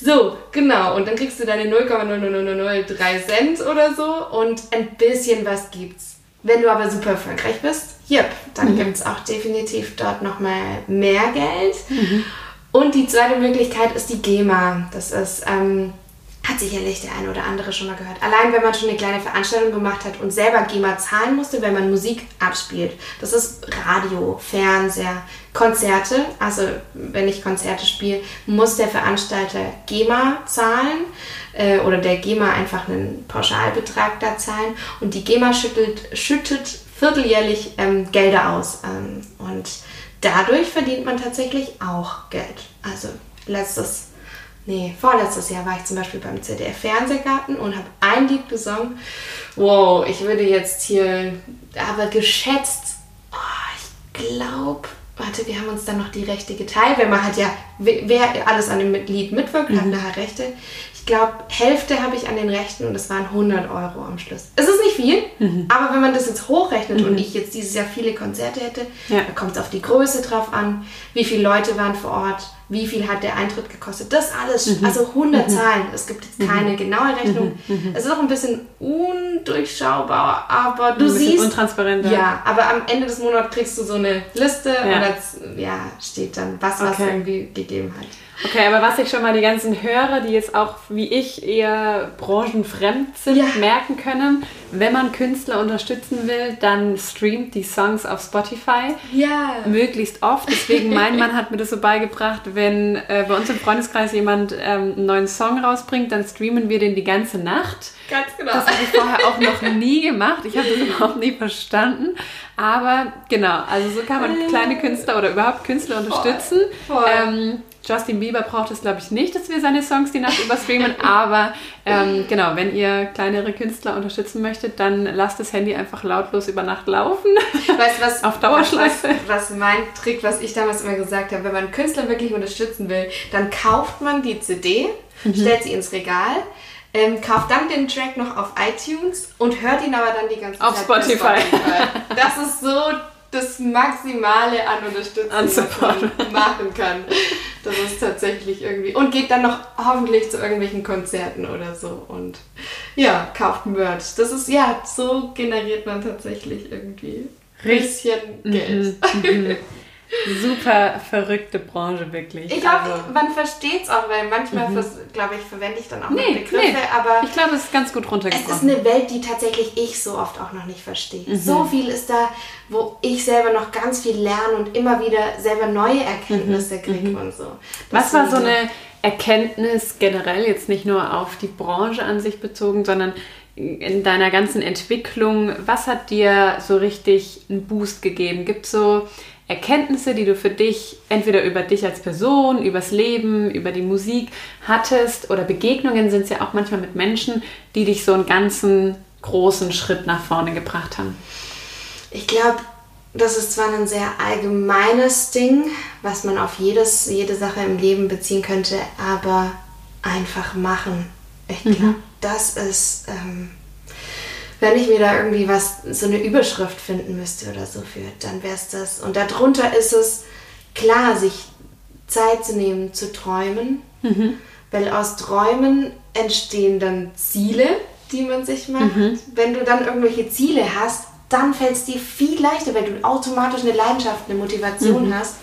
So, genau, und dann kriegst du deine 0,00003 Cent oder so und ein bisschen was gibt's. Wenn du aber super erfolgreich bist, yep, dann mhm. gibt es auch definitiv dort nochmal mehr Geld. Mhm. Und die zweite Möglichkeit ist die GEMA. Das ist, ähm, hat sicherlich der eine oder andere schon mal gehört. Allein wenn man schon eine kleine Veranstaltung gemacht hat und selber GEMA zahlen musste, wenn man Musik abspielt. Das ist Radio, Fernseher, Konzerte. Also wenn ich Konzerte spiele, muss der Veranstalter GEMA zahlen äh, oder der GEMA einfach einen Pauschalbetrag da zahlen. Und die GEMA schüttelt, schüttet vierteljährlich ähm, Gelder aus. Ähm, und dadurch verdient man tatsächlich auch Geld. Also letztes, nee, vorletztes Jahr war ich zum Beispiel beim ZDF Fernsehgarten und habe ein Lied gesungen. Wow, ich würde jetzt hier, aber geschätzt, oh, ich glaube, warte, wir haben uns dann noch die Rechte geteilt, weil man hat ja, wer alles an dem Lied mitwirkt, mhm. hat nachher Rechte glaube, Hälfte habe ich an den Rechten und das waren 100 Euro am Schluss. Es ist nicht viel, mhm. aber wenn man das jetzt hochrechnet mhm. und ich jetzt dieses Jahr viele Konzerte hätte, ja. da kommt es auf die Größe drauf an, wie viele Leute waren vor Ort, wie viel hat der Eintritt gekostet, das alles, mhm. also 100 mhm. Zahlen. Es gibt jetzt keine mhm. genaue Rechnung. Es ist auch ein bisschen undurchschaubar, aber du ein siehst. Untransparent. Ja, aber am Ende des Monats kriegst du so eine Liste ja. und da ja, steht dann, was okay. was irgendwie gegeben hat. Okay, aber was sich schon mal die ganzen Hörer, die jetzt auch wie ich eher branchenfremd sind, ja. merken können, wenn man Künstler unterstützen will, dann streamt die Songs auf Spotify. Ja. Möglichst oft. Deswegen, mein Mann hat mir das so beigebracht, wenn äh, bei uns im Freundeskreis jemand ähm, einen neuen Song rausbringt, dann streamen wir den die ganze Nacht. Ganz genau. Das habe ich vorher auch noch nie gemacht. Ich habe das überhaupt nie verstanden. Aber genau, also so kann man kleine Künstler oder überhaupt Künstler unterstützen. Voll. Voll. Ähm, Justin Bieber braucht es, glaube ich, nicht, dass wir seine Songs die Nacht überstreamen. aber ähm, genau, wenn ihr kleinere Künstler unterstützen möchtet, dann lasst das Handy einfach lautlos über Nacht laufen. Weißt du, was, auf Dauerschleife. Was, was mein Trick, was ich damals immer gesagt habe, wenn man Künstler wirklich unterstützen will, dann kauft man die CD, mhm. stellt sie ins Regal. Ähm, kauft dann den Track noch auf iTunes und hört ihn aber dann die ganze auf Zeit auf Spotify. Spotify. Das ist so das Maximale an Unterstützung, an man machen kann. Das ist tatsächlich irgendwie. Und geht dann noch hoffentlich zu irgendwelchen Konzerten oder so. Und ja, kauft Merch. Das ist, ja, so generiert man tatsächlich irgendwie ein bisschen Geld. Mhm, mhm. Super verrückte Branche, wirklich. Ich hoffe, also. man versteht es auch, weil manchmal, mhm. glaube ich, verwende ich dann auch nee, Begriffe, nee. aber. Ich glaube, es ist ganz gut runtergebrochen. Es ist eine Welt, die tatsächlich ich so oft auch noch nicht verstehe. Mhm. So viel ist da, wo ich selber noch ganz viel lerne und immer wieder selber neue Erkenntnisse mhm. kriege mhm. und so. Das Was war so eine Erkenntnis generell, jetzt nicht nur auf die Branche an sich bezogen, sondern in deiner ganzen Entwicklung, was hat dir so richtig einen Boost gegeben? Gibt es so Erkenntnisse, die du für dich entweder über dich als Person, übers Leben, über die Musik hattest oder Begegnungen sind es ja auch manchmal mit Menschen, die dich so einen ganzen großen Schritt nach vorne gebracht haben? Ich glaube, das ist zwar ein sehr allgemeines Ding, was man auf jedes, jede Sache im Leben beziehen könnte, aber einfach machen. Ich glaube, mhm. das ist, ähm, wenn ich mir da irgendwie was, so eine Überschrift finden müsste oder so für, dann wäre es das. Und darunter ist es klar, sich Zeit zu nehmen, zu träumen, mhm. weil aus Träumen entstehen dann Ziele, die man sich macht. Mhm. Wenn du dann irgendwelche Ziele hast, dann fällt es dir viel leichter, weil du automatisch eine Leidenschaft, eine Motivation mhm. hast,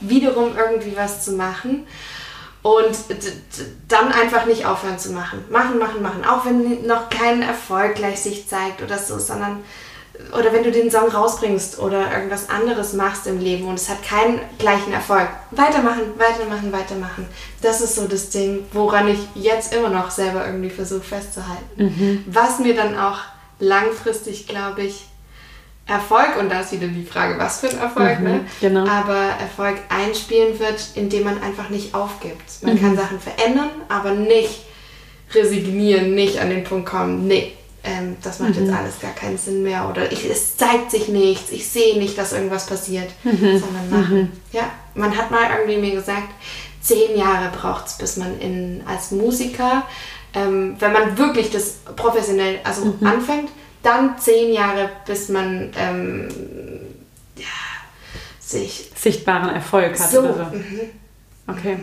wiederum irgendwie was zu machen. Und dann einfach nicht aufhören zu machen. Machen, machen, machen. Auch wenn noch kein Erfolg gleich sich zeigt oder so, sondern oder wenn du den Song rausbringst oder irgendwas anderes machst im Leben und es hat keinen gleichen Erfolg, weitermachen, weitermachen, weitermachen. Das ist so das Ding, woran ich jetzt immer noch selber irgendwie versuche festzuhalten. Mhm. Was mir dann auch langfristig, glaube ich, Erfolg, und da ist wieder die Frage, was für ein Erfolg, mhm, ne? genau. aber Erfolg einspielen wird, indem man einfach nicht aufgibt. Man mhm. kann Sachen verändern, aber nicht resignieren, nicht an den Punkt kommen, nee, ähm, das macht mhm. jetzt alles gar keinen Sinn mehr oder ich, es zeigt sich nichts, ich sehe nicht, dass irgendwas passiert, mhm. sondern machen. Mhm. Ja, man hat mal irgendwie mir gesagt, zehn Jahre braucht es, bis man in, als Musiker, ähm, wenn man wirklich das professionell also mhm. anfängt, dann zehn Jahre, bis man ähm, ja, sich sichtbaren Erfolg hat. So. Oder so. Mhm. Okay.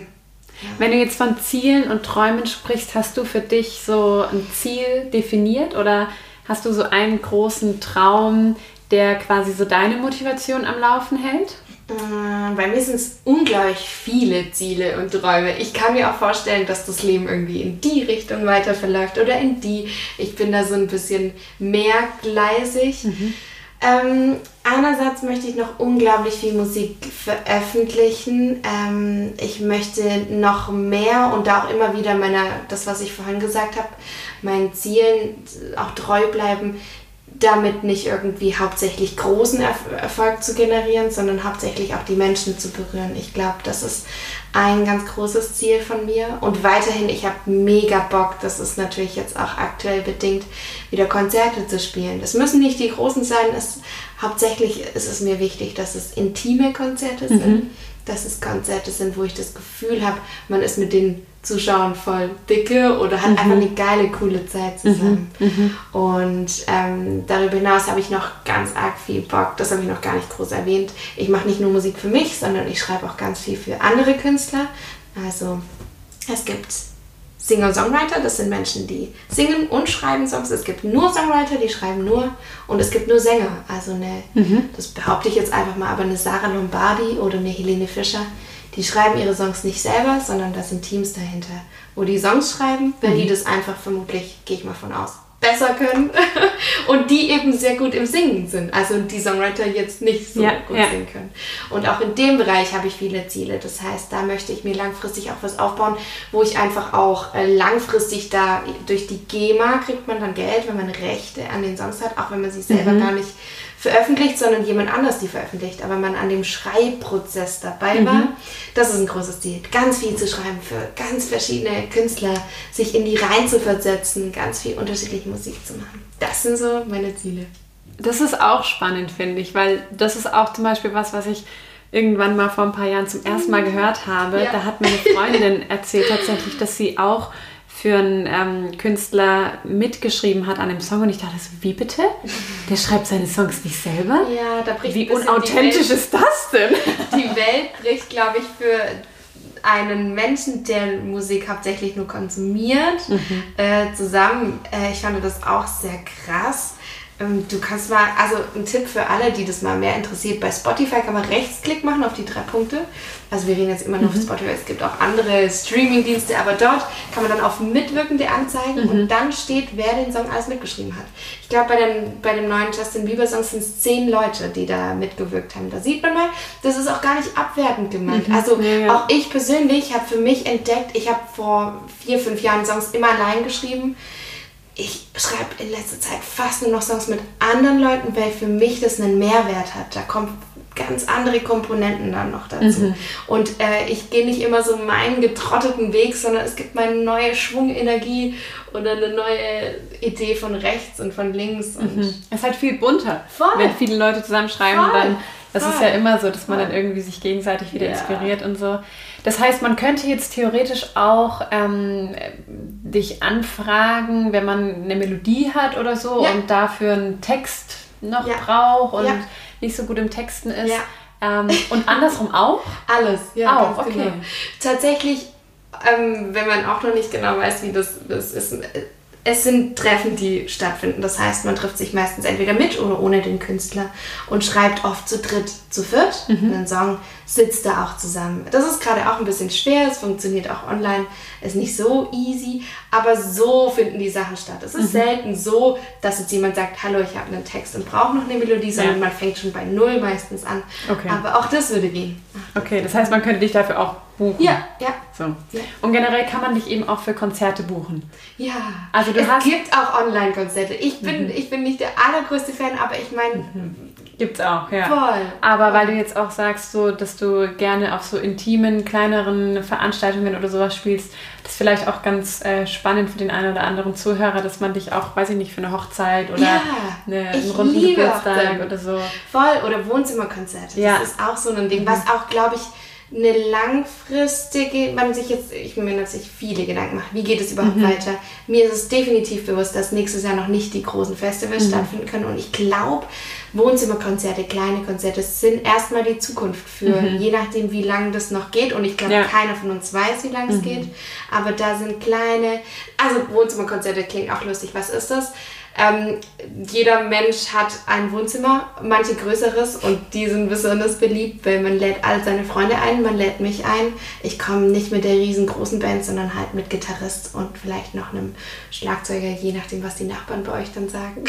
Ja. Wenn du jetzt von Zielen und Träumen sprichst, hast du für dich so ein Ziel definiert oder hast du so einen großen Traum, der quasi so deine Motivation am Laufen hält? Äh, bei mir sind es unglaublich viele Ziele und Träume. Ich kann mir auch vorstellen, dass das Leben irgendwie in die Richtung weiter verläuft oder in die. Ich bin da so ein bisschen mehrgleisig. Mhm. Ähm, einerseits möchte ich noch unglaublich viel Musik veröffentlichen. Ähm, ich möchte noch mehr und da auch immer wieder meiner, das, was ich vorhin gesagt habe, meinen Zielen auch treu bleiben, damit nicht irgendwie hauptsächlich großen Erfolg zu generieren, sondern hauptsächlich auch die Menschen zu berühren. Ich glaube, das ist ein ganz großes Ziel von mir. Und weiterhin, ich habe mega Bock, das ist natürlich jetzt auch aktuell bedingt, wieder Konzerte zu spielen. Das müssen nicht die großen sein, es, hauptsächlich ist es mir wichtig, dass es intime Konzerte sind, mhm. dass es Konzerte sind, wo ich das Gefühl habe, man ist mit den Zuschauern voll dicke oder hat mhm. einfach eine geile, coole Zeit zusammen. Mhm. mhm. Und ähm, darüber hinaus habe ich noch ganz arg viel Bock, das habe ich noch gar nicht groß erwähnt. Ich mache nicht nur Musik für mich, sondern ich schreibe auch ganz viel für andere Künstler. Also es gibt Singer-Songwriter, das sind Menschen, die singen und schreiben Songs. Es gibt nur Songwriter, die schreiben nur und es gibt nur Sänger. Also eine, mhm. das behaupte ich jetzt einfach mal, aber eine Sarah Lombardi oder eine Helene Fischer, die schreiben ihre Songs nicht selber, sondern da sind Teams dahinter, wo die Songs schreiben, weil mhm. die das einfach vermutlich, gehe ich mal von aus, besser können und die eben sehr gut im Singen sind. Also die Songwriter jetzt nicht so ja, gut ja. singen können. Und auch in dem Bereich habe ich viele Ziele. Das heißt, da möchte ich mir langfristig auch was aufbauen, wo ich einfach auch äh, langfristig da durch die GEMA kriegt man dann Geld, wenn man Rechte an den Songs hat, auch wenn man sie selber mhm. gar nicht veröffentlicht, sondern jemand anders die veröffentlicht, aber man an dem Schreibprozess dabei war. Mhm. Das ist ein großes Ziel. Ganz viel zu schreiben für ganz verschiedene Künstler, sich in die Reihen zu versetzen, ganz viel unterschiedliche Musik zu machen. Das sind so meine Ziele. Das ist auch spannend, finde ich, weil das ist auch zum Beispiel was, was ich irgendwann mal vor ein paar Jahren zum ersten Mal gehört habe. Ja. Da hat meine Freundin erzählt tatsächlich, dass sie auch für einen ähm, Künstler mitgeschrieben hat an dem Song und ich dachte so, wie bitte? Der schreibt seine Songs nicht selber? Ja, da bricht Wie unauthentisch ist das denn? Die Welt bricht, glaube ich, für einen Menschen, der Musik hauptsächlich nur konsumiert, mhm. äh, zusammen. Äh, ich fand das auch sehr krass. Ähm, du kannst mal, also ein Tipp für alle, die das mal mehr interessiert, bei Spotify kann man Rechtsklick machen auf die drei Punkte. Also wir reden jetzt immer nur mhm. auf Spotify, es gibt auch andere Streaming-Dienste, aber dort kann man dann auf Mitwirkende anzeigen mhm. und dann steht, wer den Song alles mitgeschrieben hat. Ich glaube, bei dem, bei dem neuen Justin Bieber-Song sind es zehn Leute, die da mitgewirkt haben. Da sieht man mal, das ist auch gar nicht abwertend gemeint. Mhm. Also ja. auch ich persönlich habe für mich entdeckt, ich habe vor vier, fünf Jahren Songs immer allein geschrieben ich schreibe in letzter Zeit fast nur noch Songs mit anderen Leuten, weil für mich das einen Mehrwert hat. Da kommen ganz andere Komponenten dann noch dazu. Mhm. Und äh, ich gehe nicht immer so meinen getrotteten Weg, sondern es gibt mal eine neue Schwungenergie oder eine neue Idee von rechts und von links. Und mhm. Es ist halt viel bunter. Voll. Wenn viele Leute zusammenschreiben, Voll. dann das Voll. ist ja immer so, dass man dann irgendwie sich gegenseitig wieder ja. inspiriert und so. Das heißt, man könnte jetzt theoretisch auch ähm, dich anfragen, wenn man eine Melodie hat oder so ja. und dafür einen Text noch braucht und nicht so gut im Texten ist. Ähm, und andersrum auch? Alles, ja. Auch, okay. Genau. Tatsächlich, ähm, wenn man auch noch nicht genau weiß, wie das, das ist, es sind Treffen, die stattfinden. Das heißt, man trifft sich meistens entweder mit oder ohne den Künstler und schreibt oft zu dritt, zu viert mhm. einen Song, sitzt da auch zusammen. Das ist gerade auch ein bisschen schwer, es funktioniert auch online, ist nicht so easy, aber so finden die Sachen statt. Es ist mhm. selten so, dass jetzt jemand sagt, hallo, ich habe einen Text und brauche noch eine Melodie, sondern ja. man fängt schon bei Null meistens an. Okay. Aber auch das würde gehen. Ach, okay, das heißt, man könnte dich dafür auch buchen. Ja, ja. So. ja. Und generell kann man dich eben auch für Konzerte buchen. Ja. Also du es hast gibt auch Online-Konzerte. Ich bin, mhm. ich bin nicht der allergrößte Fan, aber ich meine. Mhm. Gibt's auch, ja. Voll. Aber weil du jetzt auch sagst, so, dass du gerne auf so intimen, kleineren Veranstaltungen oder sowas spielst, das ist vielleicht auch ganz äh, spannend für den einen oder anderen Zuhörer, dass man dich auch, weiß ich nicht, für eine Hochzeit oder ja, eine, einen runden Geburtstag oder so. Voll, oder Wohnzimmerkonzerte. Ja. Das ist auch so ein Ding, mhm. was auch, glaube ich, eine langfristige, man sich jetzt, ich mir natürlich viele Gedanken macht, wie geht es überhaupt mhm. weiter? Mir ist es definitiv bewusst, dass nächstes Jahr noch nicht die großen Festivals mhm. stattfinden können und ich glaube, Wohnzimmerkonzerte, kleine Konzerte sind erstmal die Zukunft für, mhm. je nachdem, wie lange das noch geht und ich glaube, ja. keiner von uns weiß, wie lange es mhm. geht, aber da sind kleine, also Wohnzimmerkonzerte klingt auch lustig, was ist das? Ähm, jeder Mensch hat ein Wohnzimmer, manche größeres und die sind besonders beliebt, weil man lädt all seine Freunde ein, man lädt mich ein. Ich komme nicht mit der riesengroßen Band, sondern halt mit Gitarrist und vielleicht noch einem Schlagzeuger, je nachdem, was die Nachbarn bei euch dann sagen.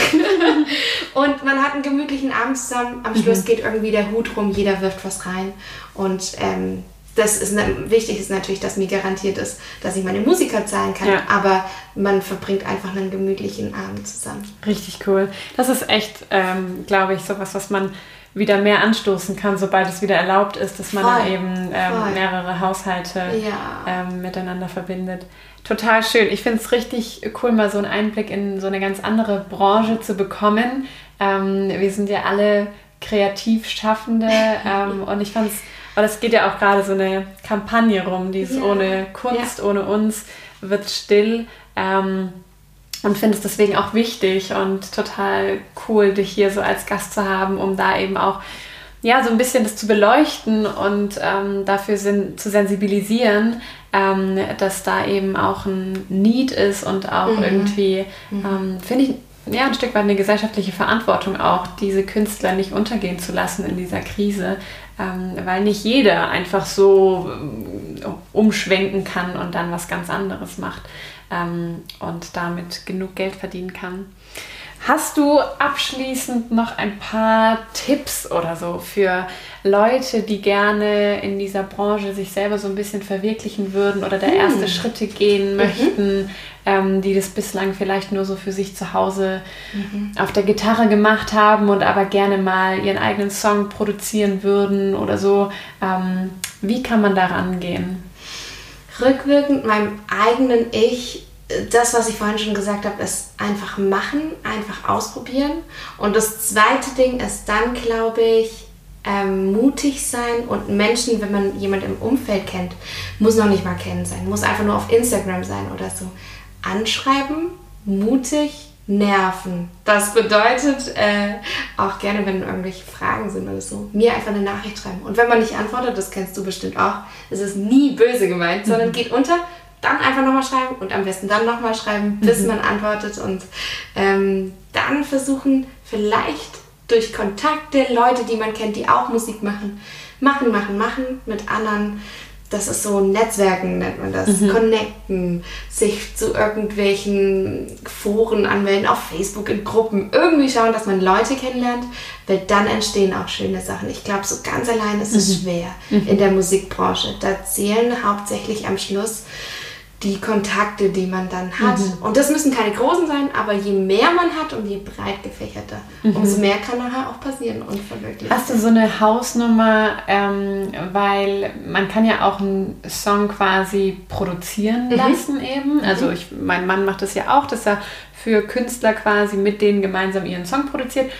und man hat einen gemütlichen Abend zusammen. Am Schluss mhm. geht irgendwie der Hut rum, jeder wirft was rein und ähm, das ist wichtig ist natürlich, dass mir garantiert ist, dass ich meine Musiker zahlen kann, ja. aber man verbringt einfach einen gemütlichen Abend zusammen. Richtig cool. Das ist echt, ähm, glaube ich, sowas, was man wieder mehr anstoßen kann, sobald es wieder erlaubt ist, dass man Voll. dann eben ähm, mehrere Haushalte ja. ähm, miteinander verbindet. Total schön. Ich finde es richtig cool, mal so einen Einblick in so eine ganz andere Branche zu bekommen. Ähm, wir sind ja alle kreativ Schaffende ähm, und ich fand es weil es geht ja auch gerade so eine Kampagne rum, die ist ja. ohne Kunst, ja. ohne uns wird still. Ähm, und finde es deswegen auch wichtig und total cool, dich hier so als Gast zu haben, um da eben auch ja, so ein bisschen das zu beleuchten und ähm, dafür sind, zu sensibilisieren, ähm, dass da eben auch ein Need ist und auch mhm. irgendwie, mhm. ähm, finde ich, ja, ein Stück weit eine gesellschaftliche Verantwortung auch, diese Künstler nicht untergehen zu lassen in dieser Krise, weil nicht jeder einfach so ähm, umschwenken kann und dann was ganz anderes macht ähm, und damit genug Geld verdienen kann. Hast du abschließend noch ein paar Tipps oder so für Leute, die gerne in dieser Branche sich selber so ein bisschen verwirklichen würden oder da erste hm. Schritte gehen mhm. möchten, mhm. ähm, die das bislang vielleicht nur so für sich zu Hause mhm. auf der Gitarre gemacht haben und aber gerne mal ihren eigenen Song produzieren würden oder so? Ähm, wie kann man da rangehen? Rückwirkend meinem eigenen Ich das, was ich vorhin schon gesagt habe, ist einfach machen, einfach ausprobieren. Und das zweite Ding ist dann, glaube ich, ähm, mutig sein und Menschen, wenn man jemanden im Umfeld kennt, muss noch nicht mal kennen sein, muss einfach nur auf Instagram sein oder so. Anschreiben, mutig, nerven. Das bedeutet äh, auch gerne, wenn irgendwelche Fragen sind oder so, mir einfach eine Nachricht schreiben. Und wenn man nicht antwortet, das kennst du bestimmt auch, ist es nie böse gemeint, sondern mhm. geht unter, dann einfach nochmal schreiben und am besten dann nochmal schreiben, bis mhm. man antwortet und ähm, dann versuchen, vielleicht durch Kontakte, Leute, die man kennt, die auch Musik machen, machen, machen, machen mit anderen. Das ist so Netzwerken, nennt man das. Mhm. Connecten, sich zu irgendwelchen Foren anmelden, auf Facebook in Gruppen. Irgendwie schauen, dass man Leute kennenlernt, weil dann entstehen auch schöne Sachen. Ich glaube, so ganz allein ist es mhm. schwer mhm. in der Musikbranche. Da zählen hauptsächlich am Schluss die Kontakte, die man dann hat. Mhm. Und das müssen keine großen sein, aber je mehr man hat und je breit gefächerter, mhm. umso mehr kann nachher auch passieren und verwirklichen. Hast du so eine Hausnummer, ähm, weil man kann ja auch einen Song quasi produzieren mhm. lassen eben. Also mhm. ich, mein Mann macht das ja auch, dass er für Künstler quasi mit denen gemeinsam ihren Song produziert.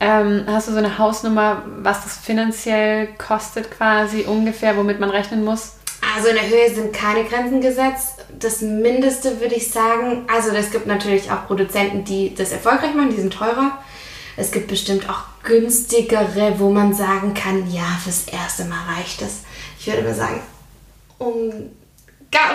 Ähm, hast du so eine Hausnummer, was das finanziell kostet quasi ungefähr, womit man rechnen muss? Also in der Höhe sind keine Grenzen gesetzt. Das Mindeste würde ich sagen, also es gibt natürlich auch Produzenten, die das erfolgreich machen, die sind teurer. Es gibt bestimmt auch günstigere, wo man sagen kann, ja, fürs erste Mal reicht es. Ich würde mal sagen, um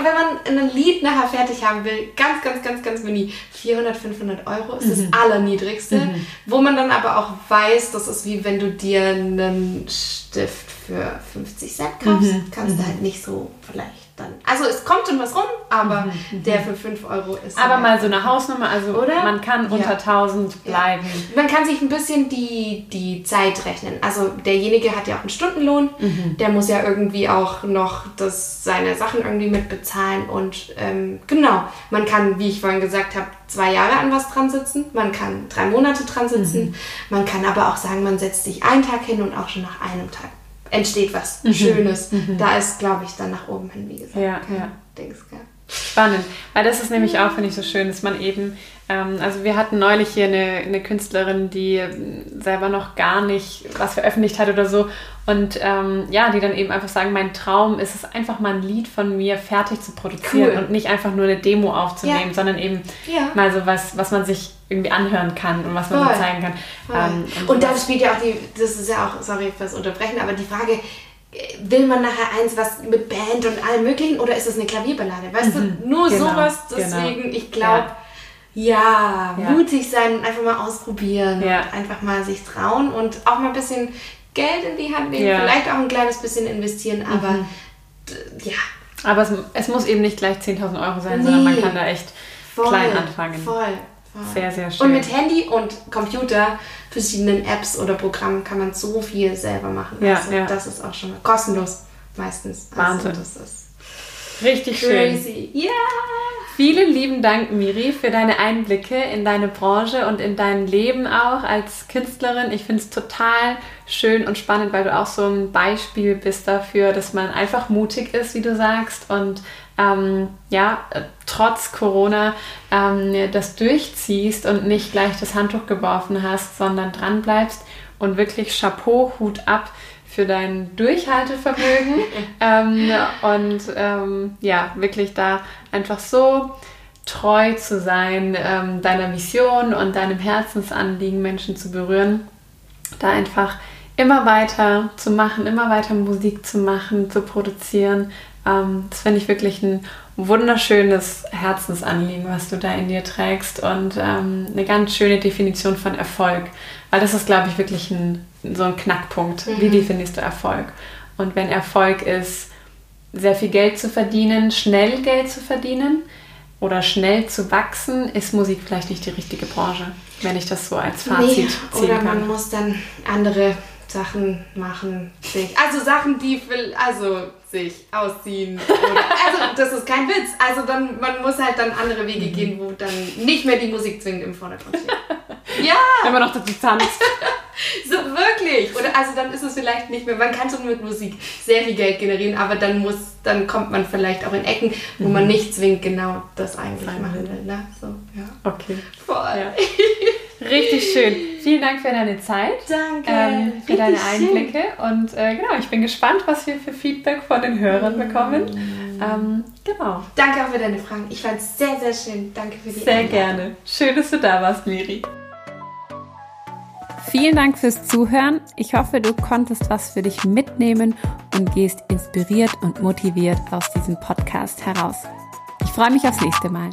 wenn man ein Lied nachher fertig haben will, ganz, ganz, ganz, ganz mini, 400, 500 Euro ist mhm. das allerniedrigste, mhm. wo man dann aber auch weiß, das ist wie wenn du dir einen Stift für 50 Cent kaufst, mhm. kannst du mhm. halt nicht so vielleicht dann. Also es kommt schon was rum, aber mhm. mhm. der für 5 Euro ist. Aber mal so eine Hausnummer, also Oder? man kann unter ja. 1000 bleiben. Ja. Man kann sich ein bisschen die, die Zeit rechnen. Also derjenige hat ja auch einen Stundenlohn, mhm. der muss ja irgendwie auch noch das, seine Sachen irgendwie mitbezahlen und ähm, genau, man kann, wie ich vorhin gesagt habe, zwei Jahre an was dran sitzen, man kann drei Monate dran sitzen, mhm. man kann aber auch sagen, man setzt sich einen Tag hin und auch schon nach einem Tag entsteht was mhm. Schönes. Mhm. Da ist, glaube ich, dann nach oben hin, wie gesagt, ja, ja. Dings, gell? Spannend, weil das ist nämlich auch, finde ich, so schön, dass man eben, ähm, also wir hatten neulich hier eine, eine Künstlerin, die ähm, selber noch gar nicht was veröffentlicht hat oder so und ähm, ja, die dann eben einfach sagen, mein Traum ist es einfach mal ein Lied von mir fertig zu produzieren cool. und nicht einfach nur eine Demo aufzunehmen, ja. sondern eben ja. mal so was, was man sich irgendwie anhören kann und was man so zeigen kann. Ähm, und, und dann spielt ja auch die, das ist ja auch, sorry fürs Unterbrechen, aber die Frage, will man nachher eins, was mit Band und allem möglichen oder ist es eine Klavierballade? Weißt mhm, du, nur genau, sowas, deswegen, genau. ich glaube, ja. ja. mutig sein und einfach mal ausprobieren ja. und einfach mal sich trauen und auch mal ein bisschen Geld in die Hand nehmen, ja. vielleicht auch ein kleines bisschen investieren, aber mhm. ja. Aber es, es, muss eben nicht gleich 10.000 Euro sein, nee. sondern man kann da echt voll, klein anfangen. Voll. Sehr, sehr schön. Und mit Handy und Computer, verschiedenen Apps oder Programmen kann man so viel selber machen. Ja, also ja. das ist auch schon kostenlos meistens. Also Wahnsinn. Also das ist Richtig crazy. schön. Ja! Yeah. Vielen lieben Dank, Miri, für deine Einblicke in deine Branche und in dein Leben auch als Künstlerin. Ich finde es total schön und spannend, weil du auch so ein Beispiel bist dafür, dass man einfach mutig ist, wie du sagst, und ähm, ja, trotz Corona ähm, das durchziehst und nicht gleich das Handtuch geworfen hast, sondern dran bleibst und wirklich Chapeau, Hut ab für dein Durchhaltevermögen. Ähm, und ähm, ja, wirklich da einfach so treu zu sein, ähm, deiner Mission und deinem Herzensanliegen, Menschen zu berühren, da einfach immer weiter zu machen, immer weiter Musik zu machen, zu produzieren, das finde ich wirklich ein wunderschönes Herzensanliegen, was du da in dir trägst und ähm, eine ganz schöne Definition von Erfolg. Weil das ist, glaube ich, wirklich ein, so ein Knackpunkt. Mhm. Wie definierst du Erfolg? Und wenn Erfolg ist, sehr viel Geld zu verdienen, schnell Geld zu verdienen oder schnell zu wachsen, ist Musik vielleicht nicht die richtige Branche, wenn ich das so als Fazit nee, ziehen oder kann. Oder man muss dann andere Sachen machen. Also Sachen, die also sich ausziehen. Oder, also das ist kein Witz. Also dann, man muss halt dann andere Wege mhm. gehen, wo dann nicht mehr die Musik zwingend im Vordergrund steht. Ja! Wenn man noch dazu tanzt. so wirklich. Oder also dann ist es vielleicht nicht mehr, man kann schon mit Musik sehr viel Geld generieren, aber dann muss, dann kommt man vielleicht auch in Ecken, wo mhm. man nicht zwingend genau das eigentlich machen will. Ne? So, ja. Okay. Voll. Ja. Richtig schön. Vielen Dank für deine Zeit. Danke. Ähm, für deine Einblicke. Schön. Und äh, genau, ich bin gespannt, was wir für Feedback von den Hörern bekommen. Mm. Ähm, genau. Danke auch für deine Fragen. Ich fand es sehr, sehr schön. Danke für die Sehr Einladung. gerne. Schön, dass du da warst, Miri. Vielen Dank fürs Zuhören. Ich hoffe, du konntest was für dich mitnehmen und gehst inspiriert und motiviert aus diesem Podcast heraus. Ich freue mich aufs nächste Mal.